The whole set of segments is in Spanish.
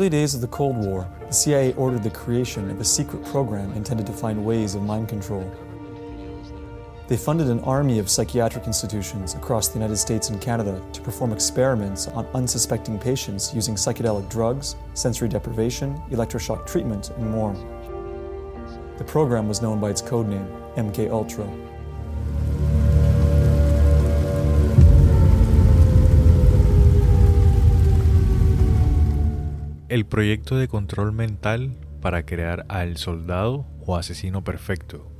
Early days of the Cold War, the CIA ordered the creation of a secret program intended to find ways of mind control. They funded an army of psychiatric institutions across the United States and Canada to perform experiments on unsuspecting patients using psychedelic drugs, sensory deprivation, electroshock treatment, and more. The program was known by its codename, MK Ultra. El proyecto de control mental para crear al soldado o asesino perfecto.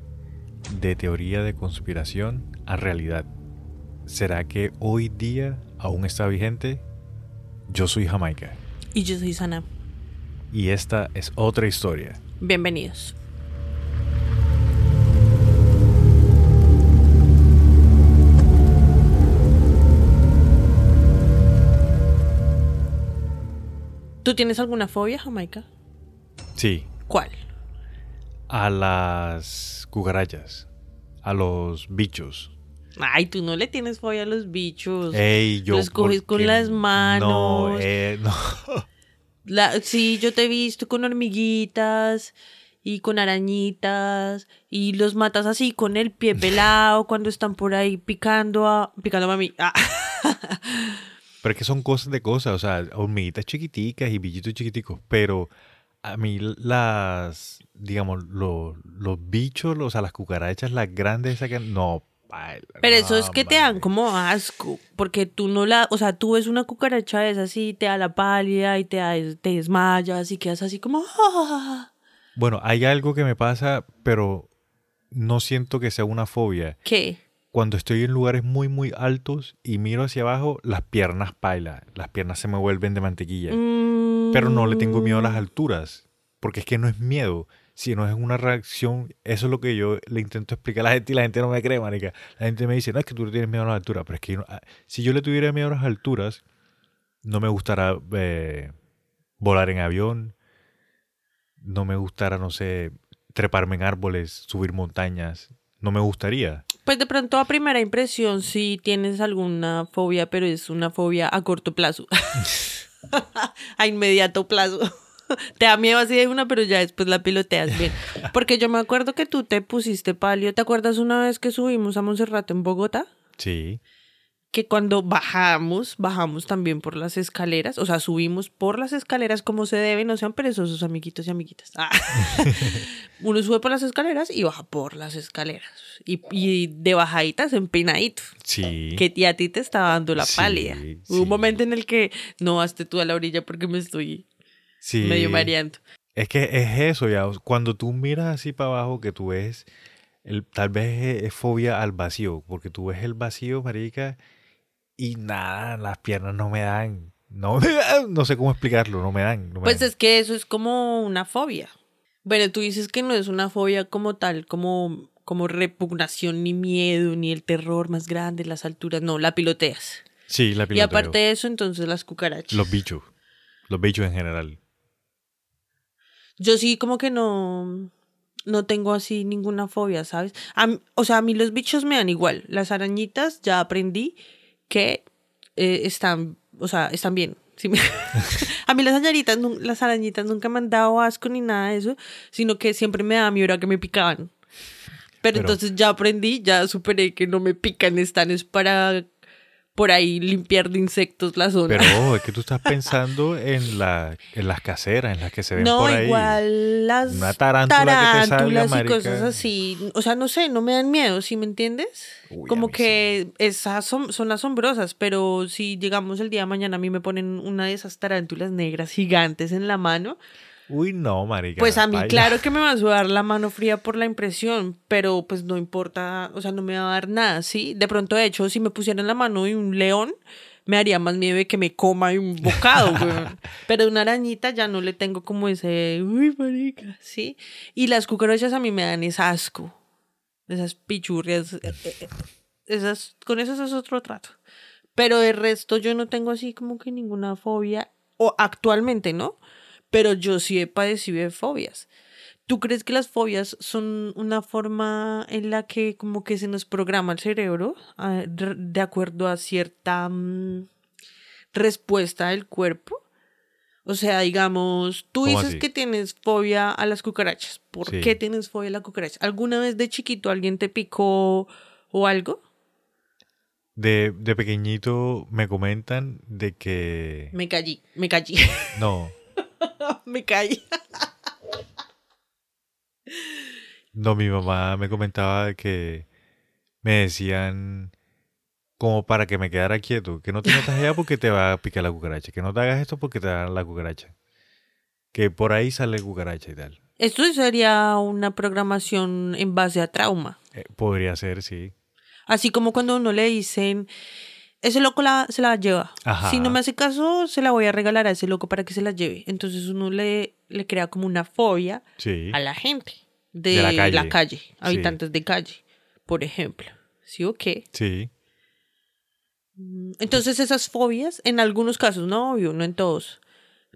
De teoría de conspiración a realidad. ¿Será que hoy día aún está vigente? Yo soy Jamaica. Y yo soy Sana. Y esta es otra historia. Bienvenidos. ¿Tú tienes alguna fobia, Jamaica? Sí. ¿Cuál? A las cucarachas. A los bichos. Ay, tú no le tienes fobia a los bichos. Ey, yo. Los coges con las manos. No, eh, no. La- sí, yo te he visto con hormiguitas y con arañitas y los matas así con el pie pelado cuando están por ahí picando a picando a mí. Ah. Pero es que son cosas de cosas, o sea, hormiguitas chiquiticas y bichitos chiquiticos, pero a mí las, digamos, los, los bichos, los, o sea, las cucarachas, las grandes, esas que, no, baila, Pero eso no, es que te dan como asco, porque tú no la, o sea, tú ves una cucaracha de esas y te da la pálida y te, da- te desmayas y quedas así como... Bueno, hay algo que me pasa, pero no siento que sea una fobia. ¿Qué? Cuando estoy en lugares muy, muy altos y miro hacia abajo, las piernas paila, las piernas se me vuelven de mantequilla. Pero no le tengo miedo a las Mm, alturas, porque es que no es miedo, sino es una reacción. Eso es lo que yo le intento explicar a la gente y la gente no me cree, marica. La gente me dice, no, es que tú le tienes miedo a las alturas, pero es que yo no- ah, si yo le tuviera miedo a las alturas, no me gustará eh, volar en avión, no me gustará, no sé, treparme en árboles, subir montañas, no me gustaría. Pues de pronto a primera impresión sí tienes alguna fobia, pero es una fobia a corto plazo. a inmediato plazo. Te da miedo así de una, pero ya después la piloteas bien. Porque yo me acuerdo que tú te pusiste palio. ¿Te acuerdas una vez que subimos a Monserrate en Bogotá? Sí. Que cuando bajamos, bajamos también por las escaleras. O sea, subimos por las escaleras como se debe. No sean perezosos, amiguitos y amiguitas. Ah. Uno sube por las escaleras y baja por las escaleras. Y, y de bajaditas empinadito. Sí. Que a ti te estaba dando la Sí, pálida. sí. Hubo un momento en el que no baste tú a la orilla porque me estoy sí. medio mareando. Es que es eso ya. Cuando tú miras así para abajo, que tú ves, el, tal vez es, es fobia al vacío, porque tú ves el vacío, marica, y nada, las piernas no me dan. No me dan, no sé cómo explicarlo, no me dan. no me Pues dan. es que eso es como una fobia. Bueno, tú dices que no es una fobia como tal, como, como repugnación, ni miedo, ni el terror más grande, las alturas. No, la piloteas. Sí, la Y piloteo. aparte de eso, entonces las cucarachas. Los bichos. Los bichos en general. Yo sí como que no, no tengo así ninguna fobia, ¿sabes? A o sea, a mí los bichos me dan igual. Las arañitas ya aprendí que eh, están, o sea, están bien. Sí me- a mí las arañitas, las arañitas nunca me han dado asco ni nada de eso, sino que siempre me da miedo a que me picaban. Pero, Pero- entonces ya aprendí, ya superé que no me pican, están es para por ahí limpiar de insectos la zona. Pero es que tú estás pensando en, la, en las caseras, en las que se ven No, por ahí. igual las Una tarántula que te salga, tarántulas y marica. cosas así. O sea, no sé, no me dan miedo, ¿sí me entiendes? Uy, Como que esas son, son asombrosas, pero si llegamos el día de mañana a mí me ponen una de esas tarántulas negras gigantes en la mano, Uy, no, marica. pues a mí claro que me va a sudar la mano fría por la impresión, pero pues no importa, o sea, no me va a dar nada, ¿sí? De pronto, de hecho, si me pusieran la mano de un león, me haría más miedo de que me coma un bocado, weón. Pero una arañita ya no le tengo como ese, uy, marica, ¿sí? Y las cucarachas a mí me dan ese asco, esas pichurrias, eh, eh, eh, esas, con esas es otro trato. Pero de resto yo no tengo así como que ninguna fobia, o actualmente, ¿no? Pero yo sí he padecido de fobias. ¿Tú crees que las fobias son una forma en la que como que se nos programa el cerebro de acuerdo a cierta mm, respuesta del cuerpo? O sea, digamos, tú ¿Cómo dices así? que tienes fobia a las cucarachas. ¿Por Sí. qué tienes fobia a la cucaracha? ¿Alguna vez de chiquito alguien te picó o algo? De, de pequeñito me comentan de que... Me callé, me callé, No, me caí. no, mi mamá me comentaba que me decían como para que me quedara quieto, que no te metas allá porque te va a picar la cucaracha, que no te hagas esto porque te va a dar la cucaracha, que por ahí sale cucaracha y tal. Esto sería una programación en base a trauma. Eh, podría ser, sí. Así como cuando uno le dicen, ese loco la, se la lleva. Ajá. Si no me hace caso, se la voy a regalar a ese loco para que se la lleve. Entonces uno le, le crea como una fobia Sí. a la gente de, De la la calle. Sí. habitantes de calle, por ejemplo. ¿Sí o qué? Sí. Entonces esas fobias, en algunos casos, no obvio, no en todos,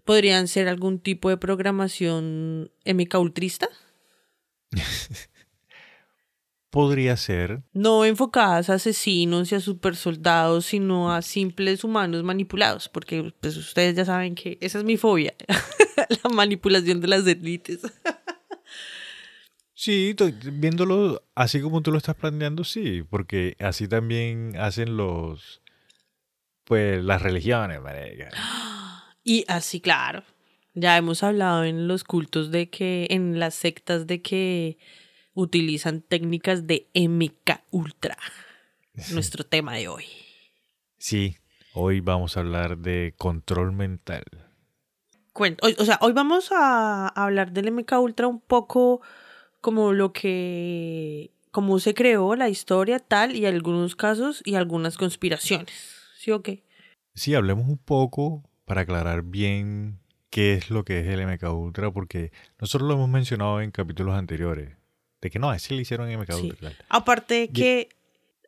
podrían ser algún tipo de programación MK ultrista, Podría ser. no enfocadas a asesinos y a supersoldados, sino a simples humanos manipulados, porque pues ustedes ya saben que esa es mi fobia, la manipulación de las élites. Sí, viéndolo así como tú lo estás planteando, sí, porque así también hacen los, pues, las religiones, marica. Y así, claro. Ya hemos hablado en los cultos de que, en las sectas de que utilizan técnicas de MK Ultra. Nuestro tema de hoy. Sí, hoy vamos a hablar de control mental. Cuen- o, o sea, hoy vamos a hablar del MK Ultra un poco como lo que, cómo se creó la historia tal y algunos casos y algunas conspiraciones. ¿Sí o qué? Sí, hablemos un poco para aclarar bien qué es lo que es el MK Ultra, porque nosotros lo hemos mencionado en capítulos anteriores, de que no, a ese le hicieron MK Sí. Ultra. Aparte de que,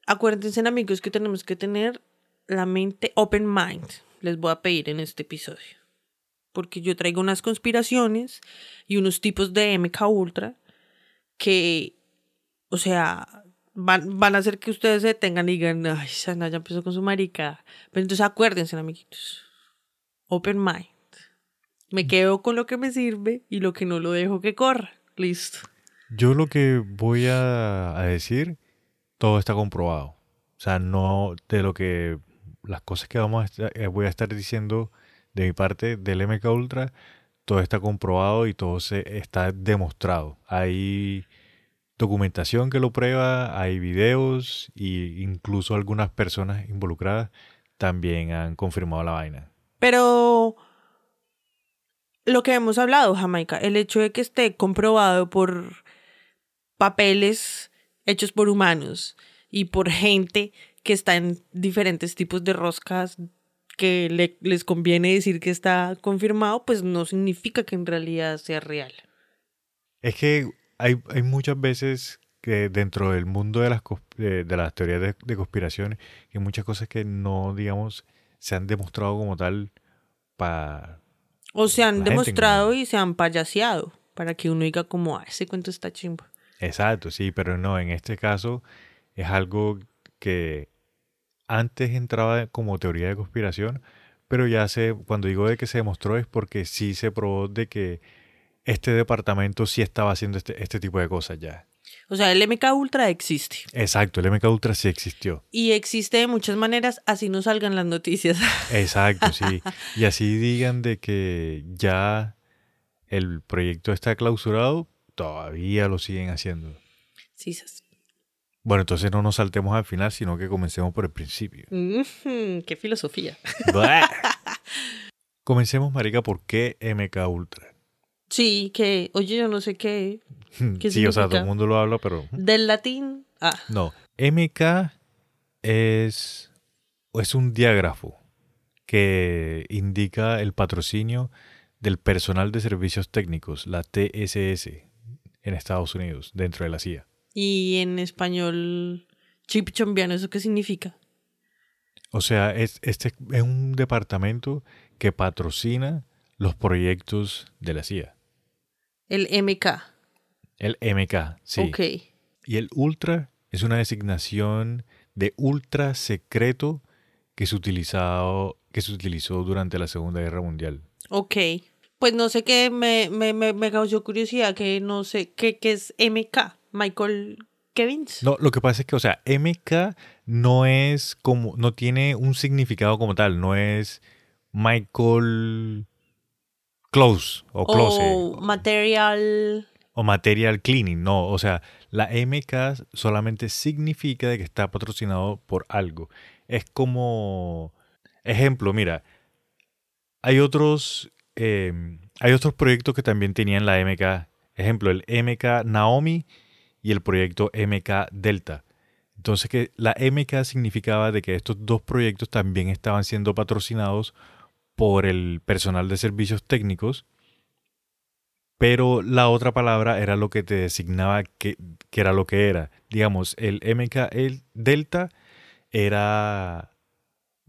acuérdense amigos que tenemos que tener la mente open mind. Les voy a pedir en este episodio. Porque yo traigo unas conspiraciones y unos tipos de MK Ultra que, o sea, van, van a hacer que ustedes se detengan y digan, ay, Sana ya empezó con su marica. Pero entonces acuérdense, amiguitos. Open mind. Me quedo con lo que me sirve y lo que no lo dejo que corra. Listo. Yo lo que voy a, decir, todo está comprobado. O sea, no de lo que las cosas que vamos a estar- eh, voy a estar diciendo de mi parte del MK Ultra, todo está comprobado y todo se está demostrado. Hay documentación que lo prueba, hay videos e incluso algunas personas involucradas también han confirmado la vaina. Pero lo que hemos hablado, Jamaica, el hecho de que esté comprobado por papeles hechos por humanos y por gente que está en diferentes tipos de roscas que le- les conviene decir que está confirmado, pues no significa que en realidad sea real. Es que hay, hay muchas veces que dentro del mundo de las, de, de las teorías de, de conspiración, hay muchas cosas que no, digamos, se han demostrado como tal para... O se han La gente demostrado en- y se han payaseado para que uno diga como, ah, ese cuento está chimbo. Exacto, sí, pero no, en este caso es algo que antes entraba como teoría de conspiración, pero ya se, cuando digo de que se demostró es porque sí se probó de que este departamento sí estaba haciendo este, este tipo de cosas ya. O sea, el MK Ultra existe. Exacto, el MK Ultra sí existió. Y existe de muchas maneras, así no salgan las noticias. Exacto, sí. Y así digan de que ya el proyecto está clausurado, todavía lo siguen haciendo. Sí, sas. Bueno, entonces no nos saltemos al final, sino que comencemos por el principio. Qué filosofía. Comencemos, marica, ¿por qué MK Ultra? Sí, que, oye, yo no sé qué. ¿Qué sí, o sea, todo el mundo lo habla, pero Del latín. Ah, no. MK es, es un diágrafo que indica el patrocinio del personal de servicios técnicos, la TSS, en Estados Unidos, dentro de la CIA. y en español, chip chombiano, ¿eso qué significa? O sea, es, este es un departamento que patrocina los proyectos de la CIA. El MK. El MK, sí. Ok. Y el ultra es una designación de ultra secreto que se, utilizado, que se utilizó durante la Segunda Guerra Mundial. Ok. Pues no sé qué, me, me, me, me causó curiosidad que no sé qué, qué es MK, Michael Kevins. No, lo que pasa es que, o sea, MK no es como, no tiene un significado como tal, no es Michael Close o Close o material. o Material Cleaning, no, o sea, la MK solamente significa de que está patrocinado por algo. Es como, ejemplo, mira, hay otros, eh, hay otros proyectos que también tenían la MK. Ejemplo, el MK Naomi y el proyecto MK Delta. Entonces que la MK significaba de que estos dos proyectos también estaban siendo patrocinados por el personal de servicios técnicos, pero la otra palabra era lo que te designaba que, que era lo que era. Digamos, el MK el Delta era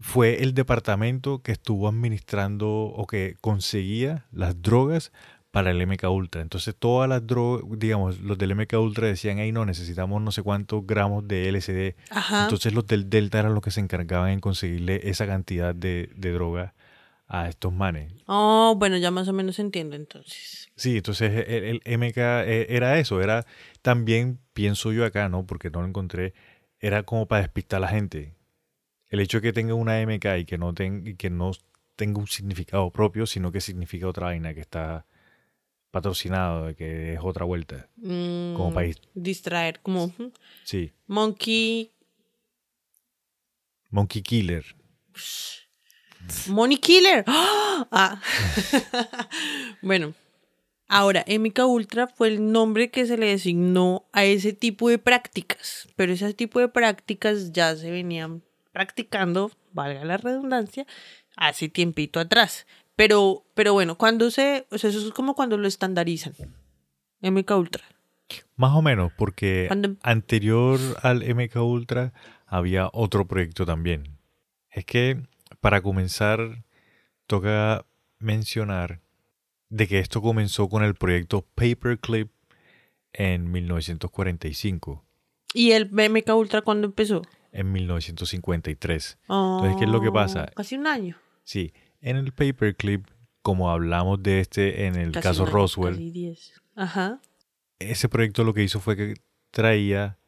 fue el departamento que estuvo administrando o que conseguía las drogas para el MK Ultra. Entonces todas las drogas, digamos, los del MK Ultra decían, hey, no, necesitamos no sé cuántos gramos de LSD. Ajá. Entonces los del Delta eran los que se encargaban en conseguirle esa cantidad de, de droga a estos manes. Oh, bueno, ya más o menos entiendo entonces. Sí, entonces el, el MK eh, era eso, era también, pienso yo acá, ¿no? Porque no lo encontré, era como para despistar a la gente. El hecho de que tenga una MK y que no, ten- y que no tenga un significado propio, sino que significa otra vaina, que está patrocinado, que es otra vuelta. Como Mm, país. Distraer, como. Sí, Monkey. Monkey Killer. Money Killer. ¡Ah! bueno, ahora, MK Ultra fue el nombre que se le designó a ese tipo de prácticas, pero ese tipo de prácticas ya se venían practicando, valga la redundancia, hace tiempito atrás. Pero, pero bueno, cuando se, o sea, eso es como cuando lo estandarizan. MK Ultra. Más o menos, porque Cuando- anterior al MK Ultra había otro proyecto también. Es que para comenzar toca mencionar de que esto comenzó con el proyecto Paperclip en 1945, ¿Y el MK Ultra cuándo empezó? En 1953. Entonces, ¿qué es lo que pasa? Oh, Casi un año. Sí, en el Paperclip, como hablamos de este en el Casi caso año, Roswell, casi diez. Ajá. ese proyecto lo que hizo fue que traía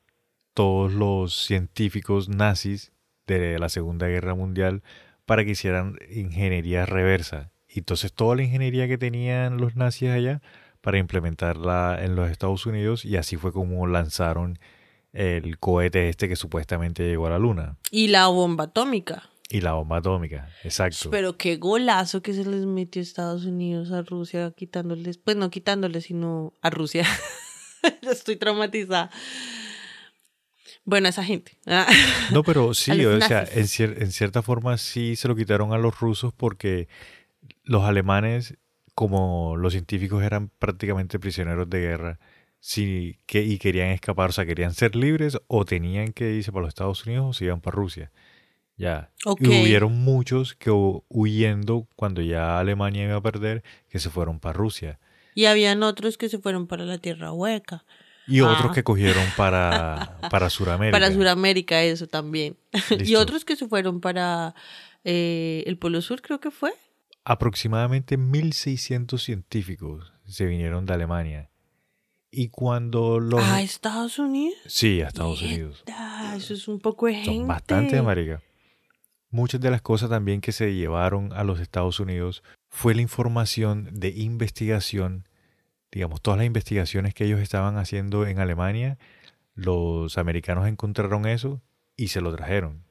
todos los científicos nazis de la Segunda Guerra Mundial para que hicieran ingeniería reversa. Y entonces toda la ingeniería que tenían los nazis allá para implementarla en los Estados Unidos y así fue como lanzaron el cohete este que supuestamente llegó a la luna Y la bomba atómica. y la bomba atómica, exacto. Pero qué golazo que se les metió Estados Unidos a Rusia quitándoles, pues no quitándoles, sino a Rusia. Estoy traumatizada. Bueno, esa gente. No, pero sí, o sea, en, cier- en cierta forma sí se lo quitaron a los rusos porque los alemanes, como los científicos eran prácticamente prisioneros de guerra, sí, que, y querían escapar, o sea, querían ser libres o tenían que irse para los Estados Unidos o se iban para Rusia. Ya. Y hubieron muchos que hu- huyendo cuando ya Alemania iba a perder, que se fueron para Rusia. Y habían otros que se fueron para la tierra hueca. Y otros Ah. que cogieron para, para Sudamérica. Para Sudamérica, eso también. y otros que se fueron para eh, el Polo Sur, creo que fue. aproximadamente 1.600 científicos se vinieron de Alemania. Y cuando los... A Estados Unidos. Sí, a Estados Unidos. Ah, eso es un poco de gente. Son bastante, marica. Muchas de las cosas también que se llevaron a los Estados Unidos fue la información de investigación, digamos, todas las investigaciones que ellos estaban haciendo en Alemania, los americanos encontraron eso y se lo trajeron.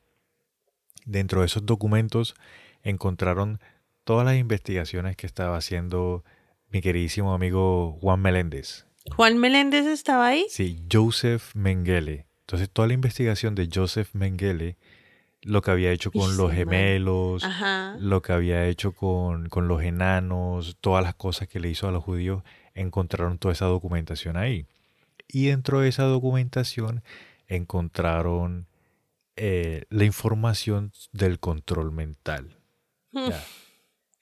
Dentro de esos documentos encontraron todas las investigaciones que estaba haciendo mi queridísimo amigo Juan Meléndez. Juan Meléndez estaba ahí. Sí, Joseph Mengele. Entonces, toda la investigación de Joseph Mengele, lo que había hecho con los gemelos, lo que había hecho con, con los enanos, todas las cosas que le hizo a los judíos, encontraron toda esa documentación ahí. Y dentro de esa documentación encontraron eh, la información del control mental. Mm. Ya.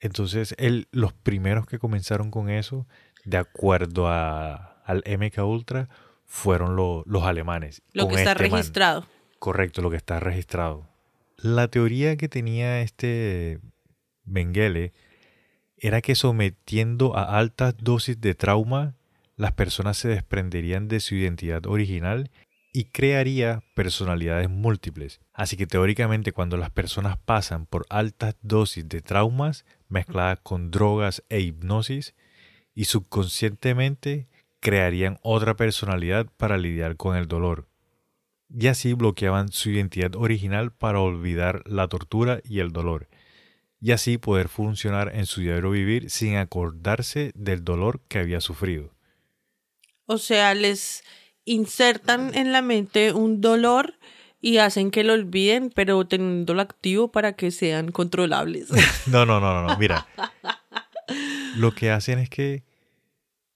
Entonces, los primeros que comenzaron con eso, de acuerdo a, al MK Ultra, fueron lo- los alemanes. Lo que está este man. registrado. Correcto, lo que está registrado. La teoría que tenía este Mengele era que sometiendo a altas dosis de trauma, las personas se desprenderían de su identidad original y crearía personalidades múltiples. Así que teóricamente cuando las personas pasan por altas dosis de traumas mezcladas con drogas e hipnosis y subconscientemente crearían otra personalidad para lidiar con el dolor. Y así bloqueaban su identidad original para olvidar la tortura y el dolor. Y así poder funcionar en su diario vivir sin acordarse del dolor que había sufrido. O sea, les insertan en la mente un dolor y hacen que lo olviden, pero teniéndolo activo para que sean controlables. No, no, no, no, no. Mira. Lo que hacen es que,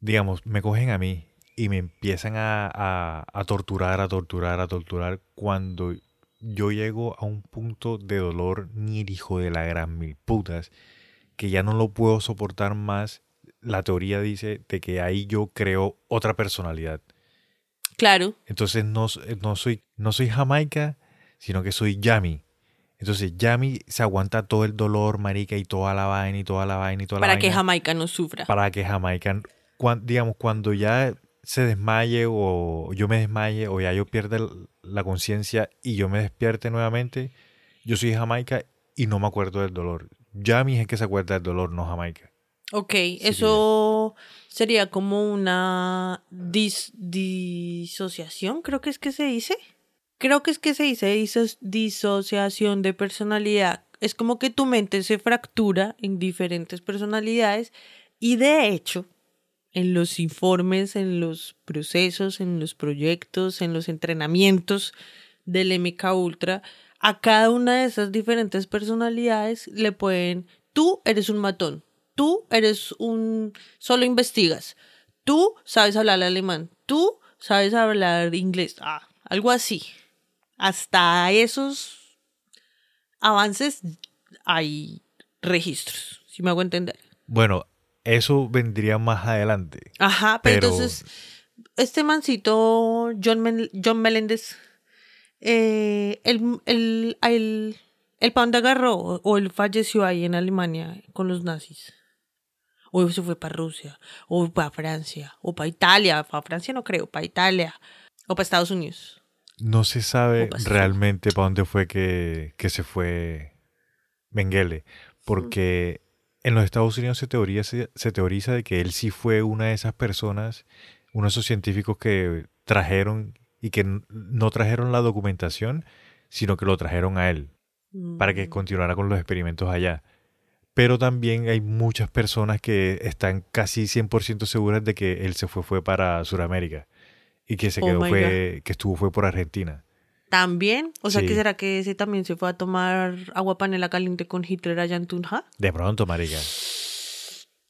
digamos, me cogen a mí y me empiezan a, a, torturar, a torturar, a torturar cuando yo llego a un punto de dolor ni el hijo de la gran mil putas que ya no lo puedo soportar más. La teoría dice de que ahí yo creo otra personalidad. Claro. Entonces no, no, soy, no soy Jamaica, sino que soy Yami. Entonces Yami se aguanta todo el dolor, marica, y toda la vaina, y toda la vaina, y toda Para la que vaina. Jamaica no sufra. Para que Jamaica, cuan- digamos, cuando ya se desmaye o yo me desmaye o ya yo pierda la conciencia y yo me despierte nuevamente, yo soy Jamaica y no me acuerdo del dolor. Yami es el que se acuerda del dolor, no Jamaica. Ok, eso sería como una dis- disociación, creo que es que se dice. Creo que es que se dice diso- disociación de personalidad. Es como que tu mente se fractura en diferentes personalidades y de hecho, en los informes, en los procesos, en los proyectos, en los entrenamientos del MK Ultra, a cada una de esas diferentes personalidades le pueden, tú eres un matón, tú eres un, solo investigas, tú sabes hablar alemán, tú sabes hablar inglés, ah, algo así. Hasta esos avances hay registros, si me hago entender. Bueno, eso vendría más adelante. Ajá, pero, Pero- entonces, este mancito, John, Mel- John Meléndez, eh, el, el, el, el pa' dónde agarró o él falleció ahí en Alemania con los nazis. O se fue para Rusia, o para Francia, o para Italia, para Francia no creo, para Italia, o para Estados Unidos. No se sabe realmente para dónde fue que, que se fue Mengele, porque en los Estados Unidos se teoriza, se teoriza de que él sí fue una de esas personas, uno de esos científicos que trajeron y que no trajeron la documentación, sino que lo trajeron a él para que Mm. continuara con los experimentos allá. Pero también hay muchas personas que están casi 100% seguras de que él se fue, fue para Sudamérica y que se Oh quedó fue, que estuvo fue por Argentina. También, o sea, Sí. que será que ese también se fue a tomar agua panela caliente con Hitler allá en Tunja? De pronto, marica.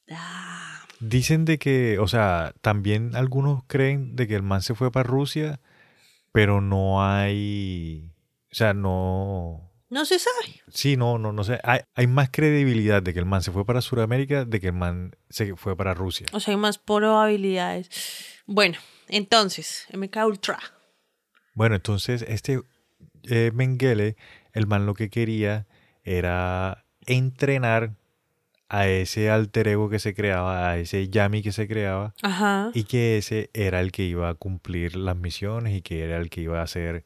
Ah, Dicen de que, o sea, también algunos creen de que el man se fue para Rusia, pero no hay, o sea, no, no se sabe. sí, no, no, no sé, hay, hay más credibilidad de que el man se fue para Sudamérica de que el man se fue para Rusia. O sea, hay más probabilidades. Bueno, entonces, MK Ultra. Bueno, entonces este eh, Mengele, el man lo que quería era entrenar a ese alter ego que se creaba, a ese Yami que se creaba, Ajá. y que ese era el que iba a cumplir las misiones y que era el que iba a hacer,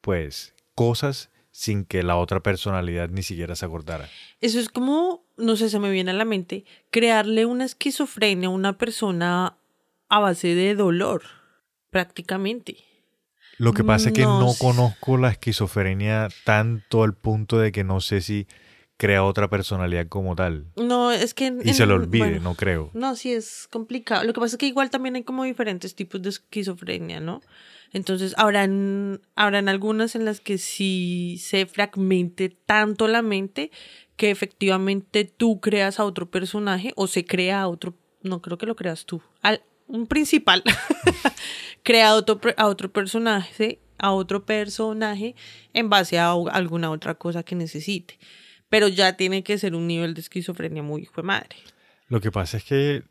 pues, cosas sin que la otra personalidad ni siquiera se acordara. Eso es como, no sé, se me viene a la mente, crearle una esquizofrenia a una persona a base de dolor, prácticamente. Lo que pasa es que No no conozco la esquizofrenia tanto al punto de que no sé si crea otra personalidad como tal. No, es que... Y se lo olvide, bueno, no creo. No, sí es complicado. Lo que pasa es que igual también hay como diferentes tipos de esquizofrenia, ¿no? Entonces, habrán, habrán algunas en las que sí se fragmente tanto la mente que efectivamente tú creas a otro personaje o se crea a otro, no creo que lo creas tú, al, un principal crea a otro, a otro personaje, a otro personaje en base a alguna otra cosa que necesite. Pero ya tiene que ser un nivel de esquizofrenia muy hijo de madre. Lo que pasa es que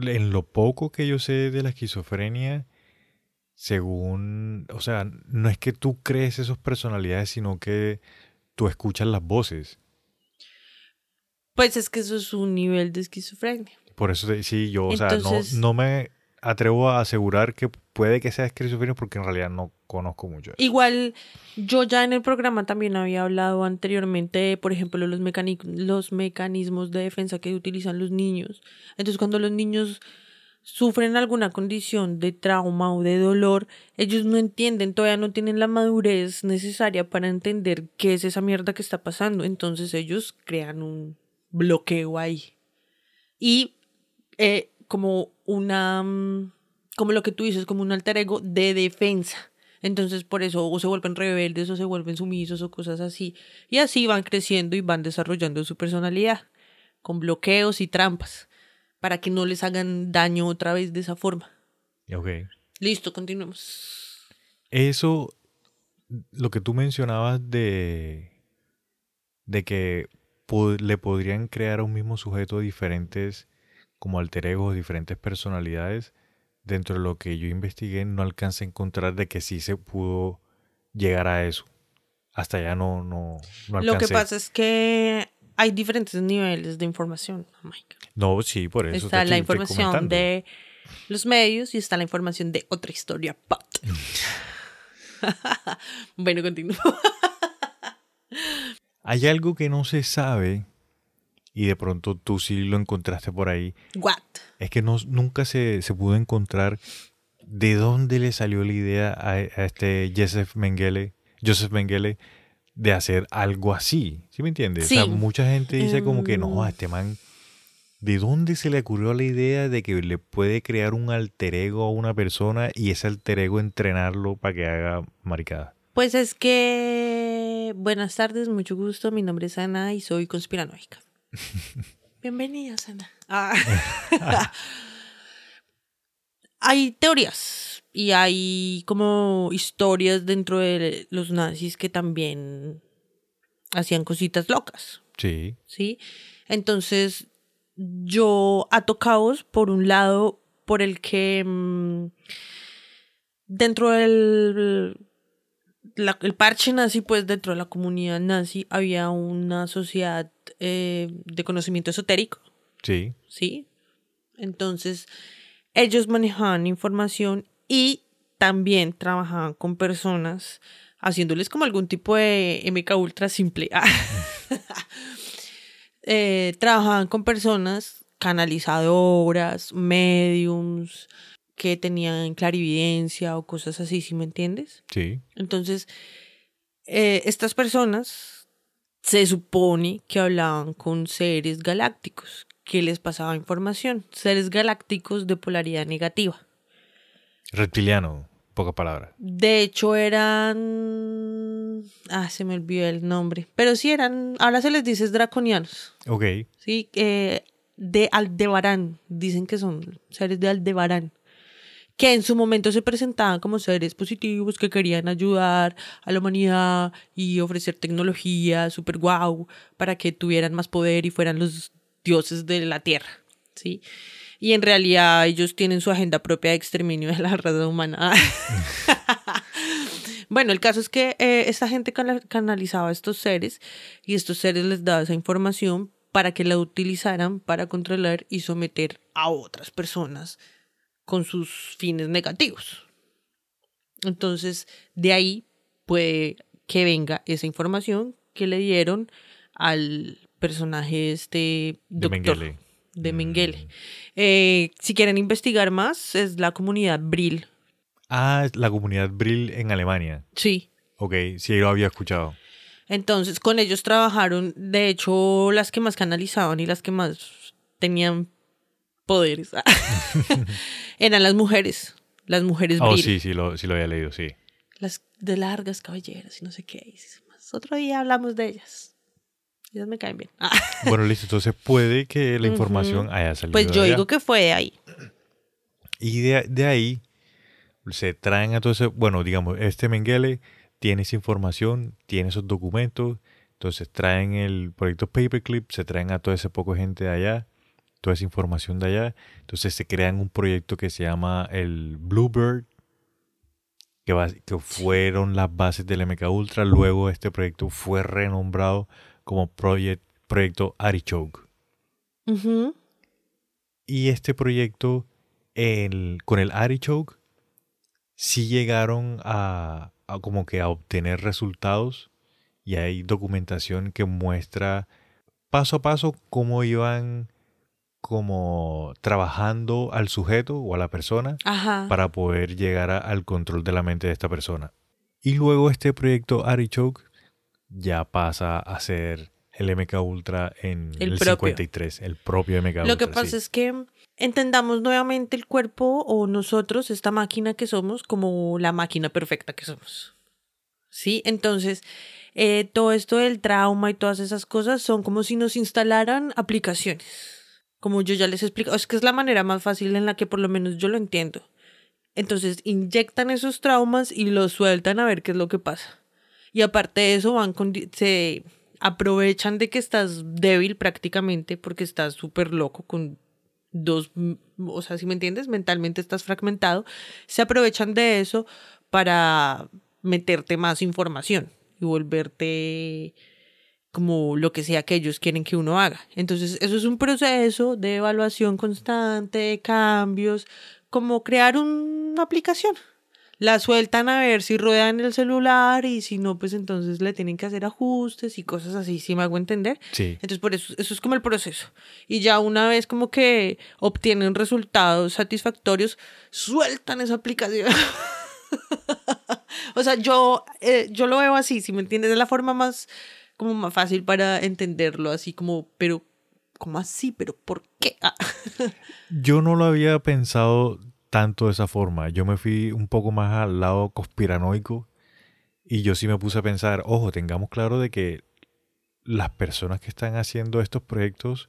en lo poco que yo sé de la esquizofrenia, según, o sea, no es que tú crees esas personalidades, sino que tú escuchas las voces. Pues es que eso es un nivel de esquizofrenia. Por eso sí, yo, o sea, Entonces- no, no me atrevo a asegurar que puede que sea esquizofrenia porque en realidad no conozco mucho. eso. Igual, yo ya en el programa también había hablado anteriormente, por ejemplo, los, los mecanismos de defensa que utilizan los niños. Entonces, cuando los niños sufren alguna condición de trauma o de dolor, ellos no entienden, todavía no tienen la madurez necesaria para entender qué es esa mierda que está pasando. Entonces, ellos crean un bloqueo ahí. Y eh, como una, mm, como lo que tú dices, como un alter ego de defensa. Entonces por eso o se vuelven rebeldes o se vuelven sumisos o cosas así. Y así van creciendo y van desarrollando su personalidad con bloqueos y trampas para que no les hagan daño otra vez de esa forma. Ok. Listo, continuemos. Eso, lo que tú mencionabas de, de que le podrían crear a un mismo sujeto diferentes, como alter egos, diferentes personalidades, dentro de lo que yo investigué, no alcancé a encontrar de que sí se pudo llegar a eso. Hasta allá no, no, no Lo que alcancé. pasa es que hay diferentes niveles de información. No, sí, por eso. te Está la estoy- información de los medios y está la información de otra historia. Bueno, continúo. Hay algo que no se sabe y de pronto tú sí lo encontraste por ahí. What? Es que no, nunca se, se pudo encontrar de dónde le salió la idea a, a este Joseph Mengele, Joseph Mengele de hacer algo así. ¿Sí me entiendes? O sea, Sí. mucha gente dice como que no, Em. a este man, ¿de dónde se le ocurrió la idea de que le puede crear un alter ego a una persona y ese alter ego entrenarlo para que haga maricada? Pues es que. Buenas tardes, mucho gusto. Mi nombre es Ana y soy conspiranoica. Bienvenida, Ana. Ah. hay teorías y hay como historias dentro de los nazis que también hacían cositas locas. Sí, ¿sí? Entonces, yo ato cabos, por un lado, por el que mm, dentro del la- el parche nazi, pues dentro de la comunidad nazi había una sociedad eh, de conocimiento esotérico, sí, ¿sí? Entonces, ellos manejaban información y también trabajaban con personas haciéndoles como algún tipo de MK ultra simple. Eh, trabajaban con personas canalizadoras, mediums, que tenían clarividencia o cosas así, ¿sí me entiendes? sí. Entonces, eh, estas personas se supone que hablaban con seres galácticos, que les pasaba información, seres galácticos de polaridad negativa. Reptiliano, pocas palabras. De hecho, eran... Ah, se me olvidó el nombre. Pero sí eran... Ahora se les dice draconianos. Ok, Sí, eh, de Aldebarán. Dicen que son seres de Aldebarán. Que en su momento se presentaban como seres positivos que querían ayudar a la humanidad y ofrecer tecnología super guau para que tuvieran más poder y fueran los dioses de la tierra. ¿sí? Y en realidad ellos tienen su agenda propia de exterminio de la raza humana. Bueno, el caso es que eh, esta gente cana- canalizaba a estos seres y estos seres les daba esa información para que la utilizaran para controlar y someter a otras personas con sus fines negativos. Entonces, de ahí puede que venga esa información que le dieron al personaje este de doctor Mengele. de Mm. Mengele. Eh, si quieren investigar más, es la comunidad Brill. Ah, es la comunidad Brill en Alemania. Sí, Ok, sí lo había escuchado. Entonces, con ellos trabajaron, de hecho, las que más canalizaban y las que más tenían poderes eran las mujeres, las mujeres Oh, sí, sí lo, sí lo había leído, sí. las de largas cabelleras y no sé qué. Otro día hablamos de ellas. Ellas me caen bien. Ah, Bueno, listo, entonces puede que la información haya salido. pues de yo allá. digo que fue de ahí. Y de, de ahí se traen a todo ese, bueno, digamos, este Mengele tiene esa información, tiene esos documentos, entonces traen el proyecto Paperclip, se traen a toda esa poco gente de allá, toda esa información de allá, entonces se crean un proyecto que se llama el Bluebird, que, va- que fueron las bases del MK Ultra, luego este proyecto fue renombrado como Project, Proyecto Artichoke. Y este proyecto, el, con el Artichoke, sí llegaron a, a como que a obtener resultados. Y hay documentación que muestra paso a paso cómo iban como trabajando al sujeto o a la persona Ajá. para poder llegar a- al control de la mente de esta persona. Y luego este proyecto Artichoke ya pasa a ser el MK Ultra en El el, propio. 53, el propio MK Ultra. Lo que pasa sí. es que entendamos nuevamente el cuerpo o nosotros, esta máquina que somos, como la máquina perfecta que somos. ¿Sí? Entonces, eh, todo esto del trauma y todas esas cosas son como si nos instalaran aplicaciones. Como yo ya les explico, es que es la manera más fácil en la que por lo menos yo lo entiendo. Entonces, inyectan esos traumas y los sueltan a ver qué es lo que pasa. Y aparte de eso, van con, se aprovechan de que estás débil prácticamente porque estás súper loco con dos, o sea, si me entiendes, mentalmente estás fragmentado. Se aprovechan de eso para meterte más información y volverte como lo que sea que ellos quieren que uno haga. Entonces, eso es un proceso de evaluación constante, de cambios, como crear una aplicación. La sueltan a ver si rueda en el celular y si no, pues entonces le tienen que hacer ajustes y cosas así, si me hago entender. Sí. Entonces, por eso, eso es como el proceso. Y ya una vez como que obtienen resultados satisfactorios, sueltan esa aplicación. o sea, yo, eh, yo lo veo así, si me entiendes, de la forma más, como más fácil para entenderlo, así como, pero, ¿cómo así? ¿Pero por qué? Ah. Yo no lo había pensado tanto de esa forma. Yo me fui un poco más al lado conspiranoico y yo sí me puse a pensar, ojo, tengamos claro de que las personas que están haciendo estos proyectos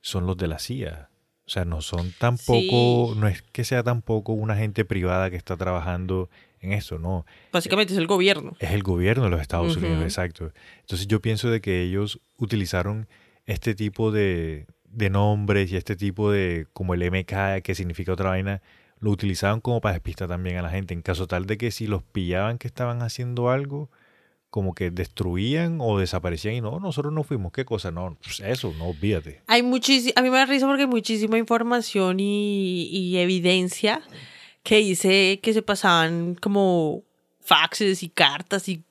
son los de la CIA. O sea, no son tampoco, Sí. no es que sea tampoco una gente privada que está trabajando en esto, no. Básicamente es el gobierno. Es el gobierno de los Estados. Unidos, exacto. Entonces yo pienso de que ellos utilizaron este tipo de, de nombres y este tipo de, como el MK, que significa otra vaina, lo utilizaban como para despistar también a la gente, en caso tal de que si los pillaban que estaban haciendo algo, como que destruían o desaparecían y no, nosotros no fuimos, ¿qué cosa? No, pues eso, no, olvídate. Hay muchísima, a mí me da risa porque hay muchísima información y, y evidencia que dice que se pasaban como faxes y cartas y,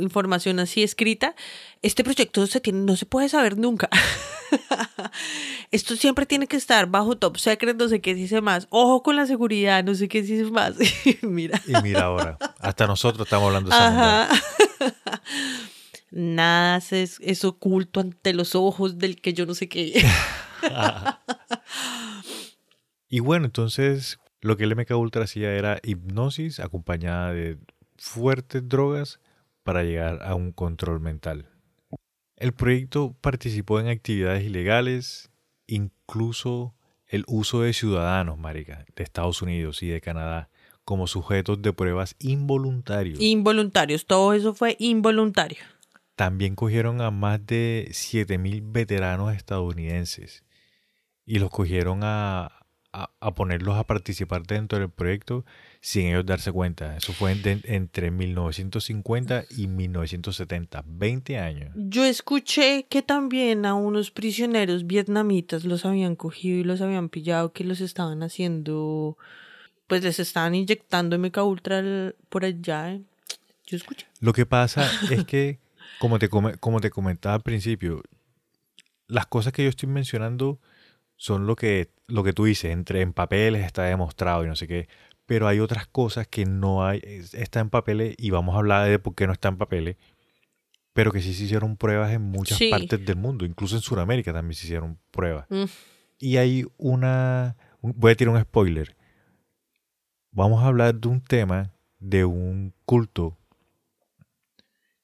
información así escrita. Este proyecto se tiene, no se puede saber nunca. Esto siempre tiene que estar bajo top secret, no sé qué dice más. Ojo con la seguridad, no sé qué dice más. Mira. Y mira ahora, hasta nosotros estamos hablando de esa. Nada es, es oculto ante los ojos del que yo no sé qué. Y bueno, entonces lo que el MK Ultra hacía era hipnosis acompañada de fuertes drogas para llegar a un control mental. El proyecto participó en actividades ilegales, incluso el uso de ciudadanos, marica, de Estados Unidos y de Canadá como sujetos de pruebas involuntarios. Involuntarios, todo eso fue involuntario. También cogieron a más de 7.000 veteranos estadounidenses y los cogieron a, a- a ponerlos a participar dentro del proyecto sin ellos darse cuenta. Eso fue en- entre 1950 y 1970, 20 años. Yo escuché que también a unos prisioneros vietnamitas los habían cogido y los habían pillado, que los estaban haciendo, pues les estaban inyectando MK Ultra por allá. ¿eh? Yo escuché. Lo que pasa es que, como te, como te comentaba al principio, las cosas que yo estoy mencionando son lo que, lo que tú dices, entre en papeles está demostrado y no sé qué, pero hay otras cosas que no hay, es- está en papeles y vamos a hablar de por qué no está en papeles, pero que sí se hicieron pruebas en muchas Sí. partes del mundo, incluso en Sudamérica también se hicieron pruebas. Mm. Y hay una, un- voy a tirar un spoiler, vamos a hablar de un tema de un culto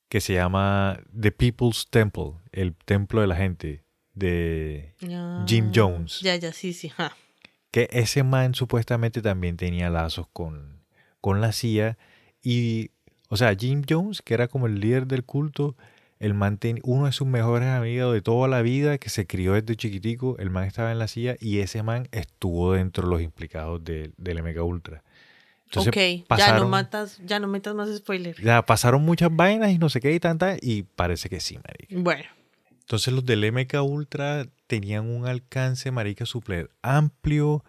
que se llama The People's Temple, el templo de la gente, de Jim Ah, Jones. Ya, ya, sí, sí. ja. que ese man supuestamente también tenía lazos con, con la CIA y, o sea, Jim Jones, que era como el líder del culto, el man ten- uno de sus mejores amigos de toda la vida, que se crió desde chiquitico, el man estaba en la CIA y ese man estuvo dentro de los implicados de- del MK Ultra. Entonces, ok, ya no matas, ya no metas más spoiler. ya pasaron muchas vainas y no sé qué y tanta y parece que sí, marica. Bueno, Entonces los del MK Ultra tenían un alcance, marica, súper amplio.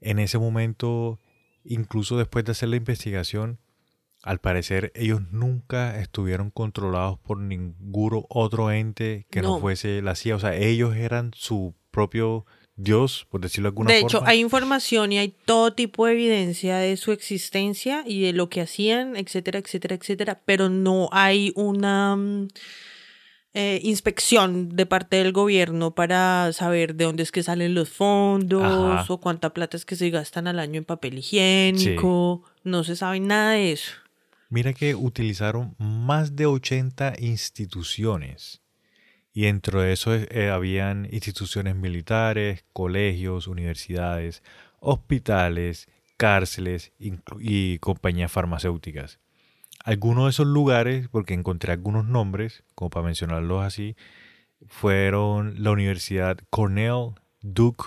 En ese momento, incluso después de hacer la investigación, al parecer ellos nunca estuvieron controlados por ningún otro ente que no, No. fuese la CIA. O sea, ellos eran su propio Dios, por decirlo de alguna De forma. hecho, hay información y hay todo tipo de evidencia de su existencia y de lo que hacían, etcétera, etcétera, etcétera, pero no hay una mm, eh, inspección de parte del gobierno para saber de dónde es que salen los fondos Ajá. o cuánta plata es que se gastan al año en papel higiénico. No se sabe nada de eso. Mira que utilizaron más de 80 instituciones. Y dentro de eso eh, habían instituciones militares, colegios, universidades, hospitales, cárceles y compañías farmacéuticas. Algunos de esos lugares, porque encontré algunos nombres, como para mencionarlos así, fueron la Universidad Cornell, Duke,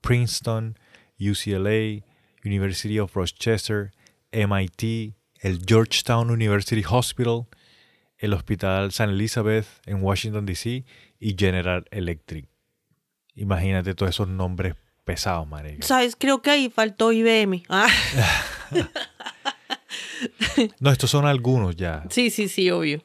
Princeton, UCLA, University of Rochester, MIT, el Georgetown University Hospital, el Hospital San Elizabeth en Washington, D.C. y General Electric. Imagínate todos esos nombres pesados, marica. ¿Sabes? Creo que ahí faltó IBM. Ah, No, estos son algunos ya. sí, sí, sí, obvio.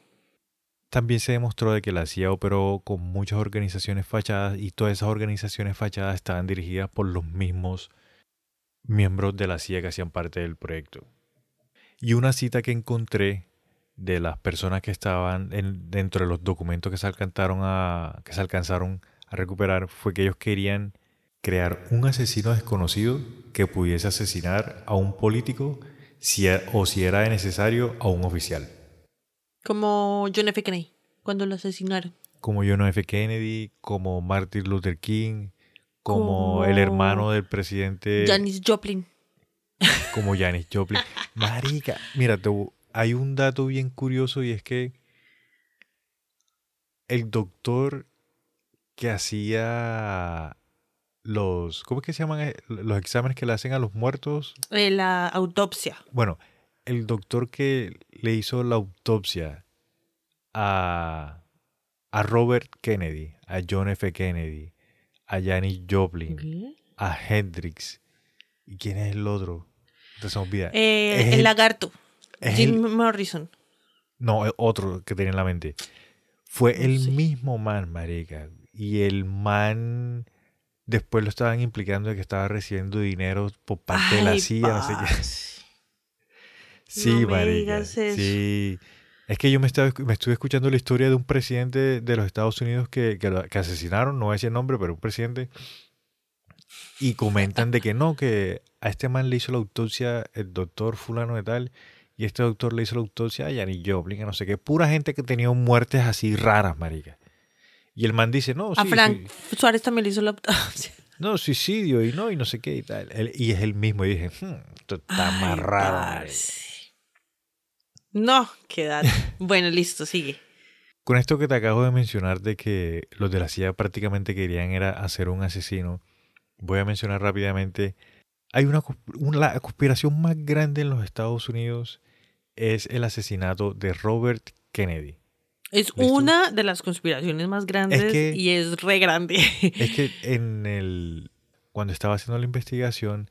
También se demostró de que la CIA operó con muchas organizaciones fachadas y todas esas organizaciones fachadas estaban dirigidas por los mismos miembros de la CIA que hacían parte del proyecto. Y una cita que encontré de las personas que estaban en- dentro de los documentos que se alcanzaron a que se alcanzaron a recuperar fue que ellos querían crear un asesino desconocido que pudiese asesinar a un político si e- o si era necesario a un oficial. Como John F. Kennedy, cuando lo asesinaron. como John F. Kennedy, como Martin Luther King, como Como el hermano del presidente, Janis Joplin. como Janis Joplin. Marica, mira, te hay un dato bien curioso y es que el doctor que hacía los, ¿cómo es que se llaman eh, los exámenes que le hacen a los muertos? Eh, la autopsia. Bueno, el doctor que le hizo la autopsia a, a Robert Kennedy, a John F. Kennedy, a Janis Joplin, a Hendrix. ¿Y quién es el otro? Olvida. Eh, el, el- lagarto. Jim el- Morrison. No, el otro que tenía en la mente. Fue el mismo man, marica. Y el man después lo estaban implicando de que estaba recibiendo dinero por parte de la CIA, no sé qué. Sí, No marica. Sí. Es que yo me, estaba, me estuve escuchando la historia de un presidente de los Estados Unidos que, que, lo- que asesinaron, no voy a decir el nombre, pero un presidente. Y comentan de que no, que a este man le hizo la autopsia el doctor fulano de tal, y este doctor le hizo la autopsia a Janis Joplin, que no sé qué. Pura gente que tenía muertes así raras, marica. Y el man dice, no, A sí, Frank sí, Suárez también le hizo la autopsia. no, suicidio y no, y no sé qué y tal. Y es el mismo. Y dije, "Hmm, esto está más Ay, raro. marica". parce. No, qué bueno, listo, sigue. Con esto que te acabo de mencionar de que los de la CIA prácticamente querían era hacer un asesino, voy a mencionar rápidamente, hay una, cons- un- la conspiración más grande en los Estados Unidos es el asesinato de Robert Kennedy. Es ¿Listo? una de las conspiraciones más grandes que- y es re grande. Es que en el cuando estaba haciendo la investigación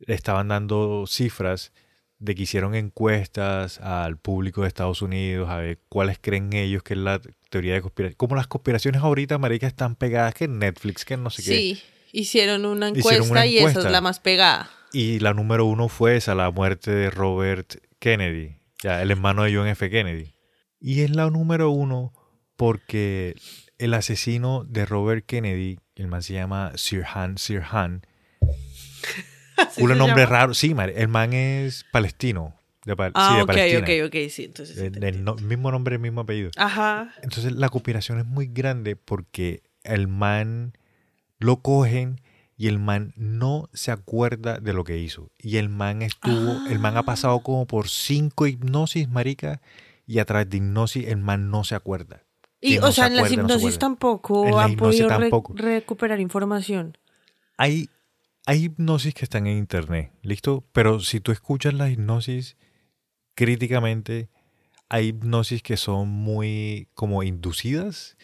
le estaban dando cifras de que hicieron encuestas al público de Estados Unidos a ver cuáles creen ellos que es la teoría de conspiración. Como las conspiraciones ahorita, marica, están pegadas que Netflix, que no sé qué. Sí, hicieron una Hicieron encuesta y esa es la más pegada. Y la número uno fue esa, la muerte de Robert Kennedy, ya, el hermano de John F. Kennedy. Y es la número uno porque el asesino de Robert Kennedy, el man se llama Sirhan Sirhan, ¿Así un nombre llama? raro. Sí, el man es palestino. De, Pal- sí, Ah, de ok, Palestina. ok, ok, sí, entonces. sí no- mismo nombre, mismo apellido. Ajá. Entonces la conspiración es muy grande porque el man lo cogen y el man no se acuerda de lo que hizo. Y el man estuvo, el man ha pasado Ah. como por cinco hipnosis, marica, y a través de hipnosis el man no se acuerda. Y, o no se sea, en las no se hipnosis acuerda. tampoco han hipnosis podido re- tampoco. recuperar información. Hay, hay hipnosis que están en internet, ¿listo? Pero si tú escuchas la hipnosis críticamente, hay hipnosis que son muy como inducidas,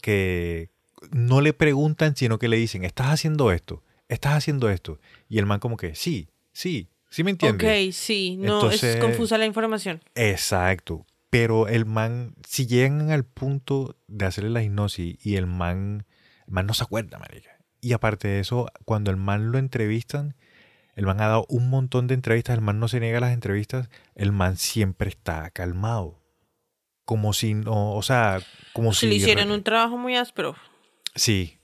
que no le preguntan, sino que le dicen, estás haciendo esto, estás haciendo esto. Y el man como que, sí, sí, sí me entiende. Ok, sí, no, Entonces- es confusa la información. Exacto. Pero el man, si llegan al punto de hacerle la hipnosis y el man, el man no se acuerda, marica. Y aparte de eso, cuando el man lo entrevistan, el man ha dado un montón de entrevistas, el man no se niega a las entrevistas, el man siempre está calmado. Como si no, o sea, como Si si... le hicieron un trabajo muy áspero. Sí.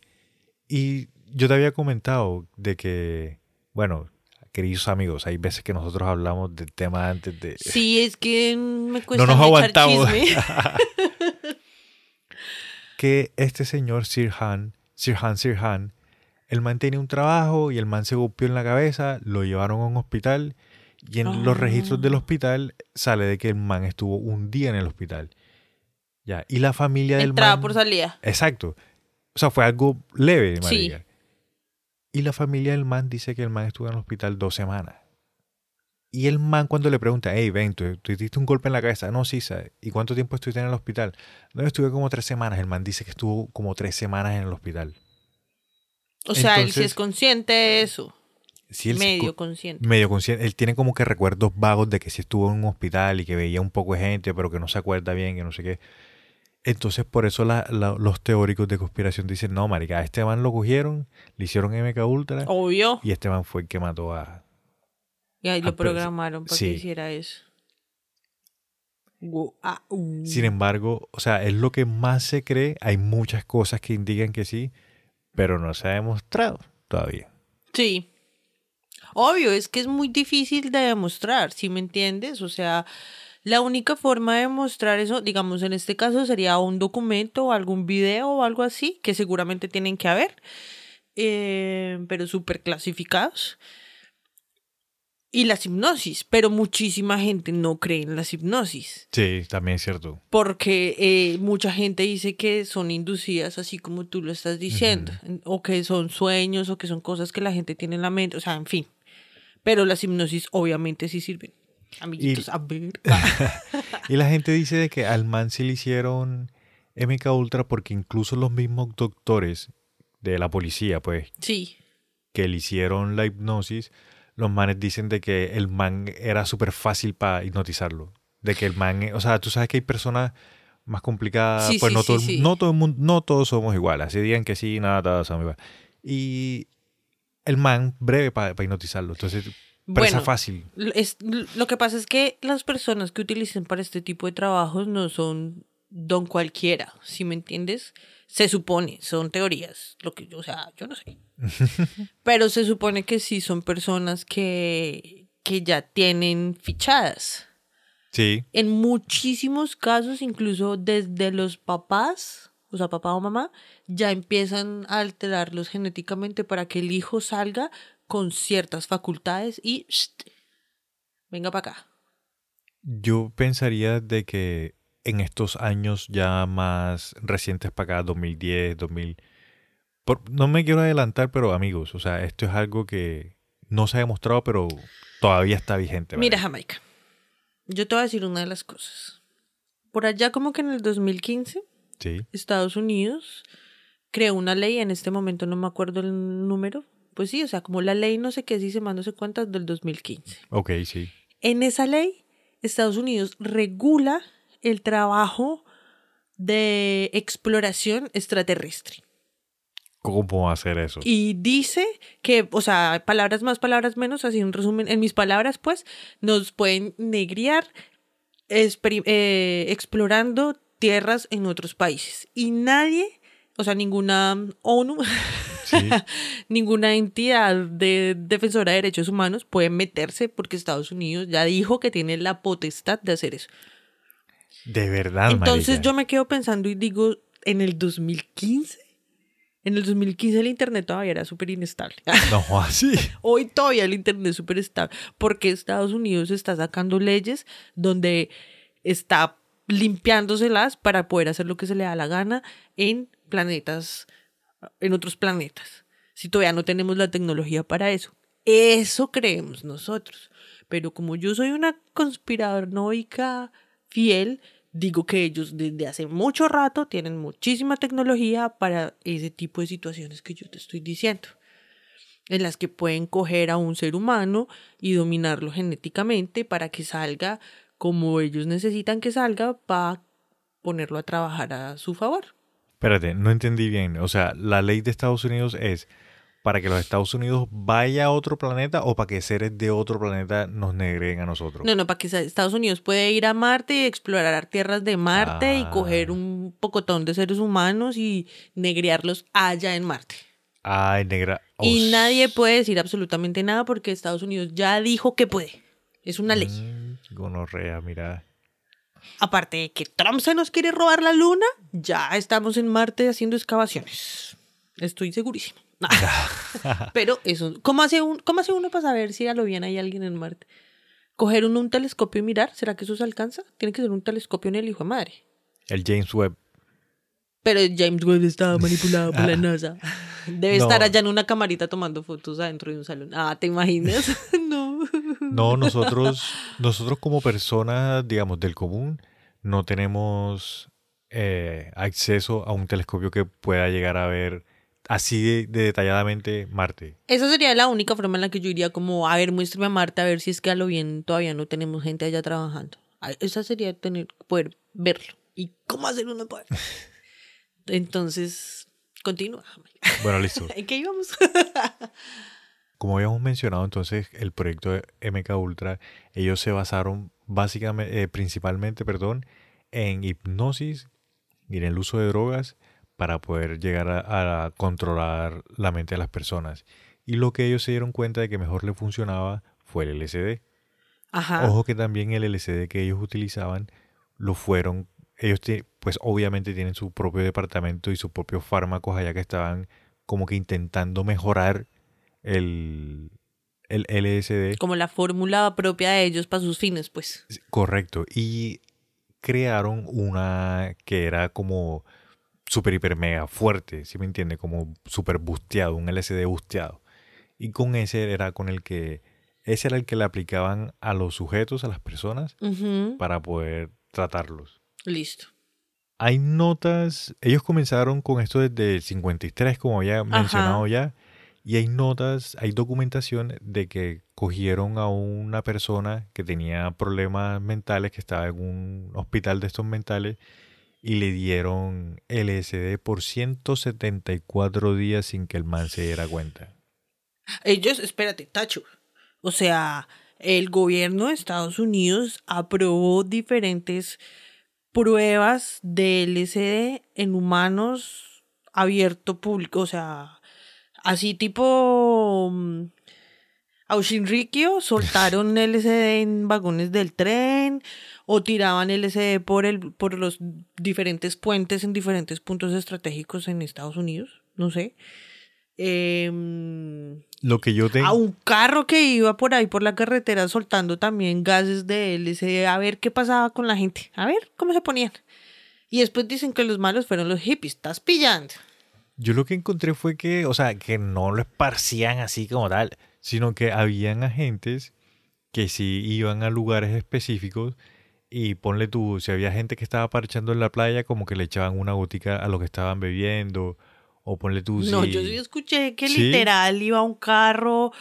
Y yo te había comentado de que, bueno, queridos amigos, hay veces que nosotros hablamos del tema antes de... Sí, es que me cuesta no nos aguantamos. que este señor Sirhan, Sirhan Sirhan, el man tenía un trabajo y el man se golpeó en la cabeza, lo llevaron a un hospital y en los registros del Ah. hospital sale de que el man estuvo un día en el hospital. Ya, y la familia del Entrada man... por salida. Exacto. O sea, fue algo leve, Sí. Y la familia del man dice que el man estuvo en el hospital dos semanas. Y el man cuando le pregunta, hey, ven, ¿tú, tú un golpe en la cabeza? No, sí, ¿sabes? ¿Y cuánto tiempo estuviste en el hospital? No, estuve como tres semanas. El man dice que estuvo como tres semanas en el hospital. O sea, él sí es consciente de eso. Sí, él medio co- consciente. medio consciente. Él tiene como que recuerdos vagos de que sí estuvo en un hospital y que veía un poco de gente, pero que no se acuerda bien, que no sé qué. Entonces, por eso la- la- los teóricos de conspiración dicen, no, marica, a este man lo cogieron, le hicieron MK Ultra Obvio. y este man fue el que mató a... Y ahí Ah, lo programaron para sí. que hiciera eso. Ah, uh. Sin embargo, o sea, es lo que más se cree. Hay muchas cosas que indican que sí, pero no se ha demostrado todavía. Sí. Obvio, es que es muy difícil de demostrar, ¿sí me entiendes? O sea, la única forma de demostrar eso, digamos, en este caso sería un documento o algún video o algo así, que seguramente tienen que haber, eh, pero súper clasificados. Y las hipnosis, pero muchísima gente no cree en las hipnosis. Sí, también es cierto. Porque eh, mucha gente dice que son inducidas así como tú lo estás diciendo, en- o que son sueños, o que son cosas que la gente tiene en la mente, o sea, en fin. Pero las hipnosis obviamente sí sirven. Amiguitos, a ver. Y la gente dice de que al man sí le hicieron MK Ultra porque incluso los mismos doctores de la policía, pues, Sí, que le hicieron la hipnosis, los manes dicen de que el man era súper fácil para hipnotizarlo. De que el man, o sea, tú sabes que hay personas más complicadas, Sí, pues sí, no, todo, sí. no todo el mundo, no todos somos iguales. Así digan que sí, nada, todos somos iguales. Y el man breve para hipnotizarlo. Entonces, presa Bueno, fácil. es, lo que pasa es que las personas que utilizan para este tipo de trabajos no son don cualquiera, ¿sí me entiendes? Se supone, son teorías, lo que yo, o sea, yo no sé. Pero se supone que sí son personas que, que ya tienen fichadas. Sí, En muchísimos casos, incluso desde los papás, o sea, papá o mamá, ya empiezan a alterarlos genéticamente para que el hijo salga con ciertas facultades y ¡sht! venga para acá. yo pensaría de que en estos años ya más recientes para acá, 2010, 2000... por- no me quiero adelantar, pero amigos, o sea, esto es algo que no se ha demostrado, pero todavía está vigente. ¿vale? Mira, Jamaica, yo te voy a decir una de las cosas. Por allá como que en el 2015, Sí, Estados Unidos creó una ley, en este momento no me acuerdo el número, pues sí, o sea, como la ley no sé qué, se más no sé cuántas del 2015. ok, sí. En esa ley, Estados Unidos regula el trabajo de exploración extraterrestre. ¿Cómo hacer eso? Y dice que, o sea, palabras más, palabras menos, así un resumen, en mis palabras, pues, nos pueden negriar eh, explorando tierras en otros países. Y nadie, o sea, ninguna ONU, Sí, ninguna entidad de defensora de derechos humanos puede meterse porque Estados Unidos ya dijo que tiene la potestad de hacer eso. de verdad, Entonces marica. yo me quedo pensando y digo, en el 2015, en el 2015 el Internet todavía era súper inestable. No, así. Hoy todavía el Internet es súper estable porque Estados Unidos está sacando leyes donde está limpiándoselas para poder hacer lo que se le da la gana en planetas, en otros planetas. Si todavía no tenemos la tecnología para eso. Eso creemos nosotros. Pero como yo soy una conspiranoica fiel, digo que ellos desde hace mucho rato tienen muchísima tecnología para ese tipo de situaciones que yo te estoy diciendo, en las que pueden coger a un ser humano y dominarlo genéticamente para que salga como ellos necesitan que salga para ponerlo a trabajar a su favor. Espérate, no entendí bien. O sea, la ley de Estados Unidos es para que los Estados Unidos vaya a otro planeta o para que seres de otro planeta nos negren a nosotros. No, no, para que Estados Unidos puede ir a Marte y explorar tierras de Marte y coger Ah. un pocotón de seres humanos y negrearlos allá en Marte. Ay, negra. Y Oh, nadie puede decir absolutamente nada porque Estados Unidos ya dijo que puede. Es una ley. mm, Gonorrea, mira. Aparte de que Trump se nos quiere robar la luna, ya estamos en Marte haciendo excavaciones. Estoy segurísimo. Pero eso, ¿cómo hace, un, ¿cómo hace uno para saber si a lo bien hay alguien en Marte? ¿Coger un, un telescopio y mirar? ¿Será que eso se alcanza? Tiene que ser un telescopio en el hijo de madre. El James Webb. Pero James Webb estaba manipulado por la NASA. Debe No. estar allá en una camarita tomando fotos adentro de un salón. Ah, ¿te imaginas? no. No, nosotros, nosotros como personas, digamos, del común, no tenemos eh, acceso a un telescopio que pueda llegar a ver así de, de detalladamente Marte. Esa sería la única forma en la que yo iría como, a ver, muéstrame a Marte a ver si es que a lo bien todavía no tenemos gente allá trabajando. Ah, Esa sería tener, poder verlo. ¿Y cómo hacer uno para? Entonces, continúa. Bueno, listo. ¿En qué íbamos? Como habíamos mencionado, entonces el proyecto de MK Ultra, ellos se basaron básicamente, eh, principalmente, perdón, en hipnosis y en el uso de drogas para poder llegar a, a controlar la mente de las personas. Y lo que ellos se dieron cuenta de que mejor le funcionaba fue el LSD. Ajá. Ojo que también el LSD que ellos utilizaban lo fueron, ellos pues obviamente tienen su propio departamento y sus propios fármacos allá que estaban como que intentando mejorar el, el LSD. Como la fórmula propia de ellos para sus fines, pues. Correcto. Y crearon una que era como super hiper mega fuerte, ¿sí me entiende? Como super busteado, un LSD busteado. Y con ese era con el que, ese era el que le aplicaban a los sujetos, a las personas, para poder tratarlos. Listo. Hay notas, ellos comenzaron con esto desde el 53, como había mencionado ya, y hay notas, hay documentación de que cogieron a una persona que tenía problemas mentales, que estaba en un hospital de estos mentales, y le dieron LSD por 174 días sin que el man se diera cuenta. Ellos, espérate, Tacho. O sea, el gobierno de Estados Unidos aprobó diferentes pruebas de LSD en humanos abierto público. O sea, así tipo mm, a soltaron LSD en vagones del tren o tiraban LSD por, el, por los diferentes puentes en diferentes puntos estratégicos en Estados Unidos. No sé. Em, Lo que yo tengo... a un carro que iba por ahí por la carretera soltando también gases de LSD a ver qué pasaba con la gente, a ver cómo se ponían. Y después dicen que los malos fueron los hippies, estás pillando. Yo lo que encontré fue que, o sea, que no lo esparcían así como tal, sino que habían agentes que sí iban a lugares específicos y ponle tú, si había gente que estaba parchando en la playa, como que le echaban una gotica a lo que estaban bebiendo, o ponle tú, No, yo sí escuché que ¿Sí? literal iba un carro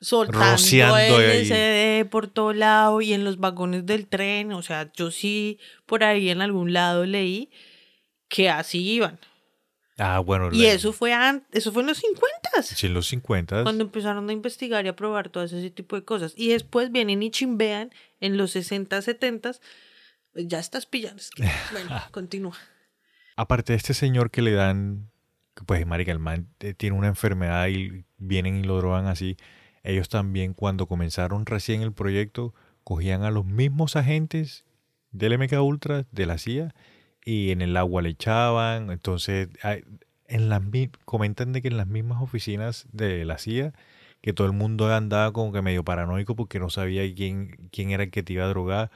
soltando Rociando ahí. LSD por todo lado y en los vagones del tren, o sea, yo sí por ahí en algún lado leí que así iban. Ah, bueno, Y la- eso fue an- eso fue en los 50 sí, en los 50 cuando empezaron a investigar y a probar todo ese tipo de cosas. Y después vienen y chimbean en los 60, 70, pues ya estás pillando. Es que, bueno, continúa. Aparte de este señor que le dan, pues, marica, el man eh, tiene una enfermedad y vienen y lo drogan así. Ellos también, cuando comenzaron recién el proyecto, cogían a los mismos agentes del MK Ultra, de la CIA, y en el agua le echaban. Entonces, en las, comentan de que en las mismas oficinas de la CIA, que todo el mundo andaba como que medio paranoico porque no sabía quién, quién era el que te iba a drogar.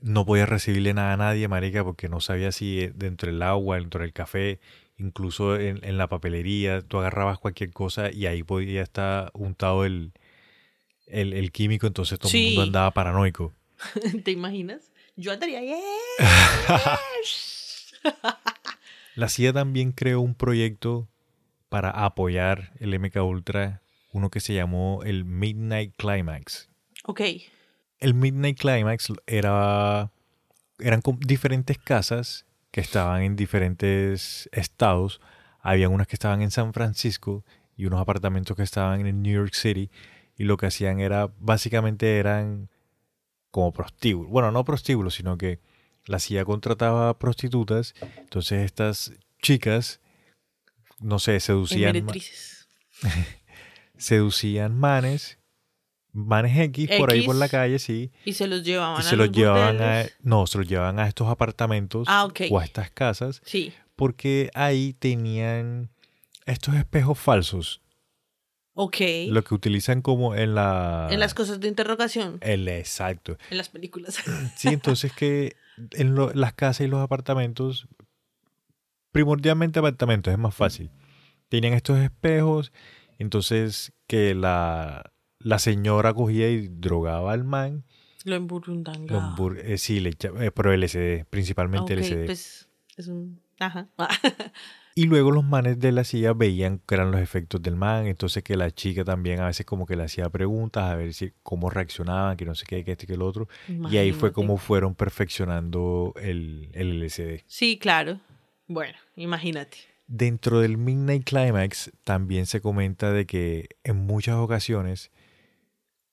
No podía recibirle nada a nadie, marica, porque no sabía si eh, dentro del agua, dentro del café, incluso en, en la papelería, tú agarrabas cualquier cosa y ahí podía estar untado el, el, el químico, entonces todo el mundo andaba paranoico. ¿Te imaginas? Yo andaría, "Yeah". La CIA también creó un proyecto para apoyar el MK Ultra, uno que se llamó el Midnight Climax. Ok. El Midnight Climax era eran diferentes casas que estaban en diferentes estados. Había unas que estaban en San Francisco y unos apartamentos que estaban en New York City y lo que hacían era básicamente eran como prostíbulos. Bueno, no prostíbulos, sino que la CIA contrataba prostitutas, entonces estas chicas no sé, seducían seducían manes, manes X, por ahí por la calle, sí, Y se los llevaban y a se los llevaban a, no, se los llevaban a estos apartamentos Ah, ok. o a estas casas, Sí. porque ahí tenían estos espejos falsos, Ok. lo que utilizan como en la... En las cosas de interrogación. el exacto. En las películas. Sí, entonces que en lo- las casas y los apartamentos, primordialmente apartamentos, es más fácil. Tenían estos espejos, entonces que la, la señora cogía y drogaba al man. Lo emburundanga. lo embur- eh, sí, le echa- eh, pero LSD, principalmente Ok, LSD. pues es un... Ajá. Y luego los manes de la silla veían que eran los efectos del man, entonces que la chica también a veces como que le hacía preguntas a ver si cómo reaccionaban, que no sé qué, que este que el otro. Y ahí fue como fueron perfeccionando el, el LSD. Sí, claro. Bueno, imagínate. Dentro del Midnight Climax también se comenta de que en muchas ocasiones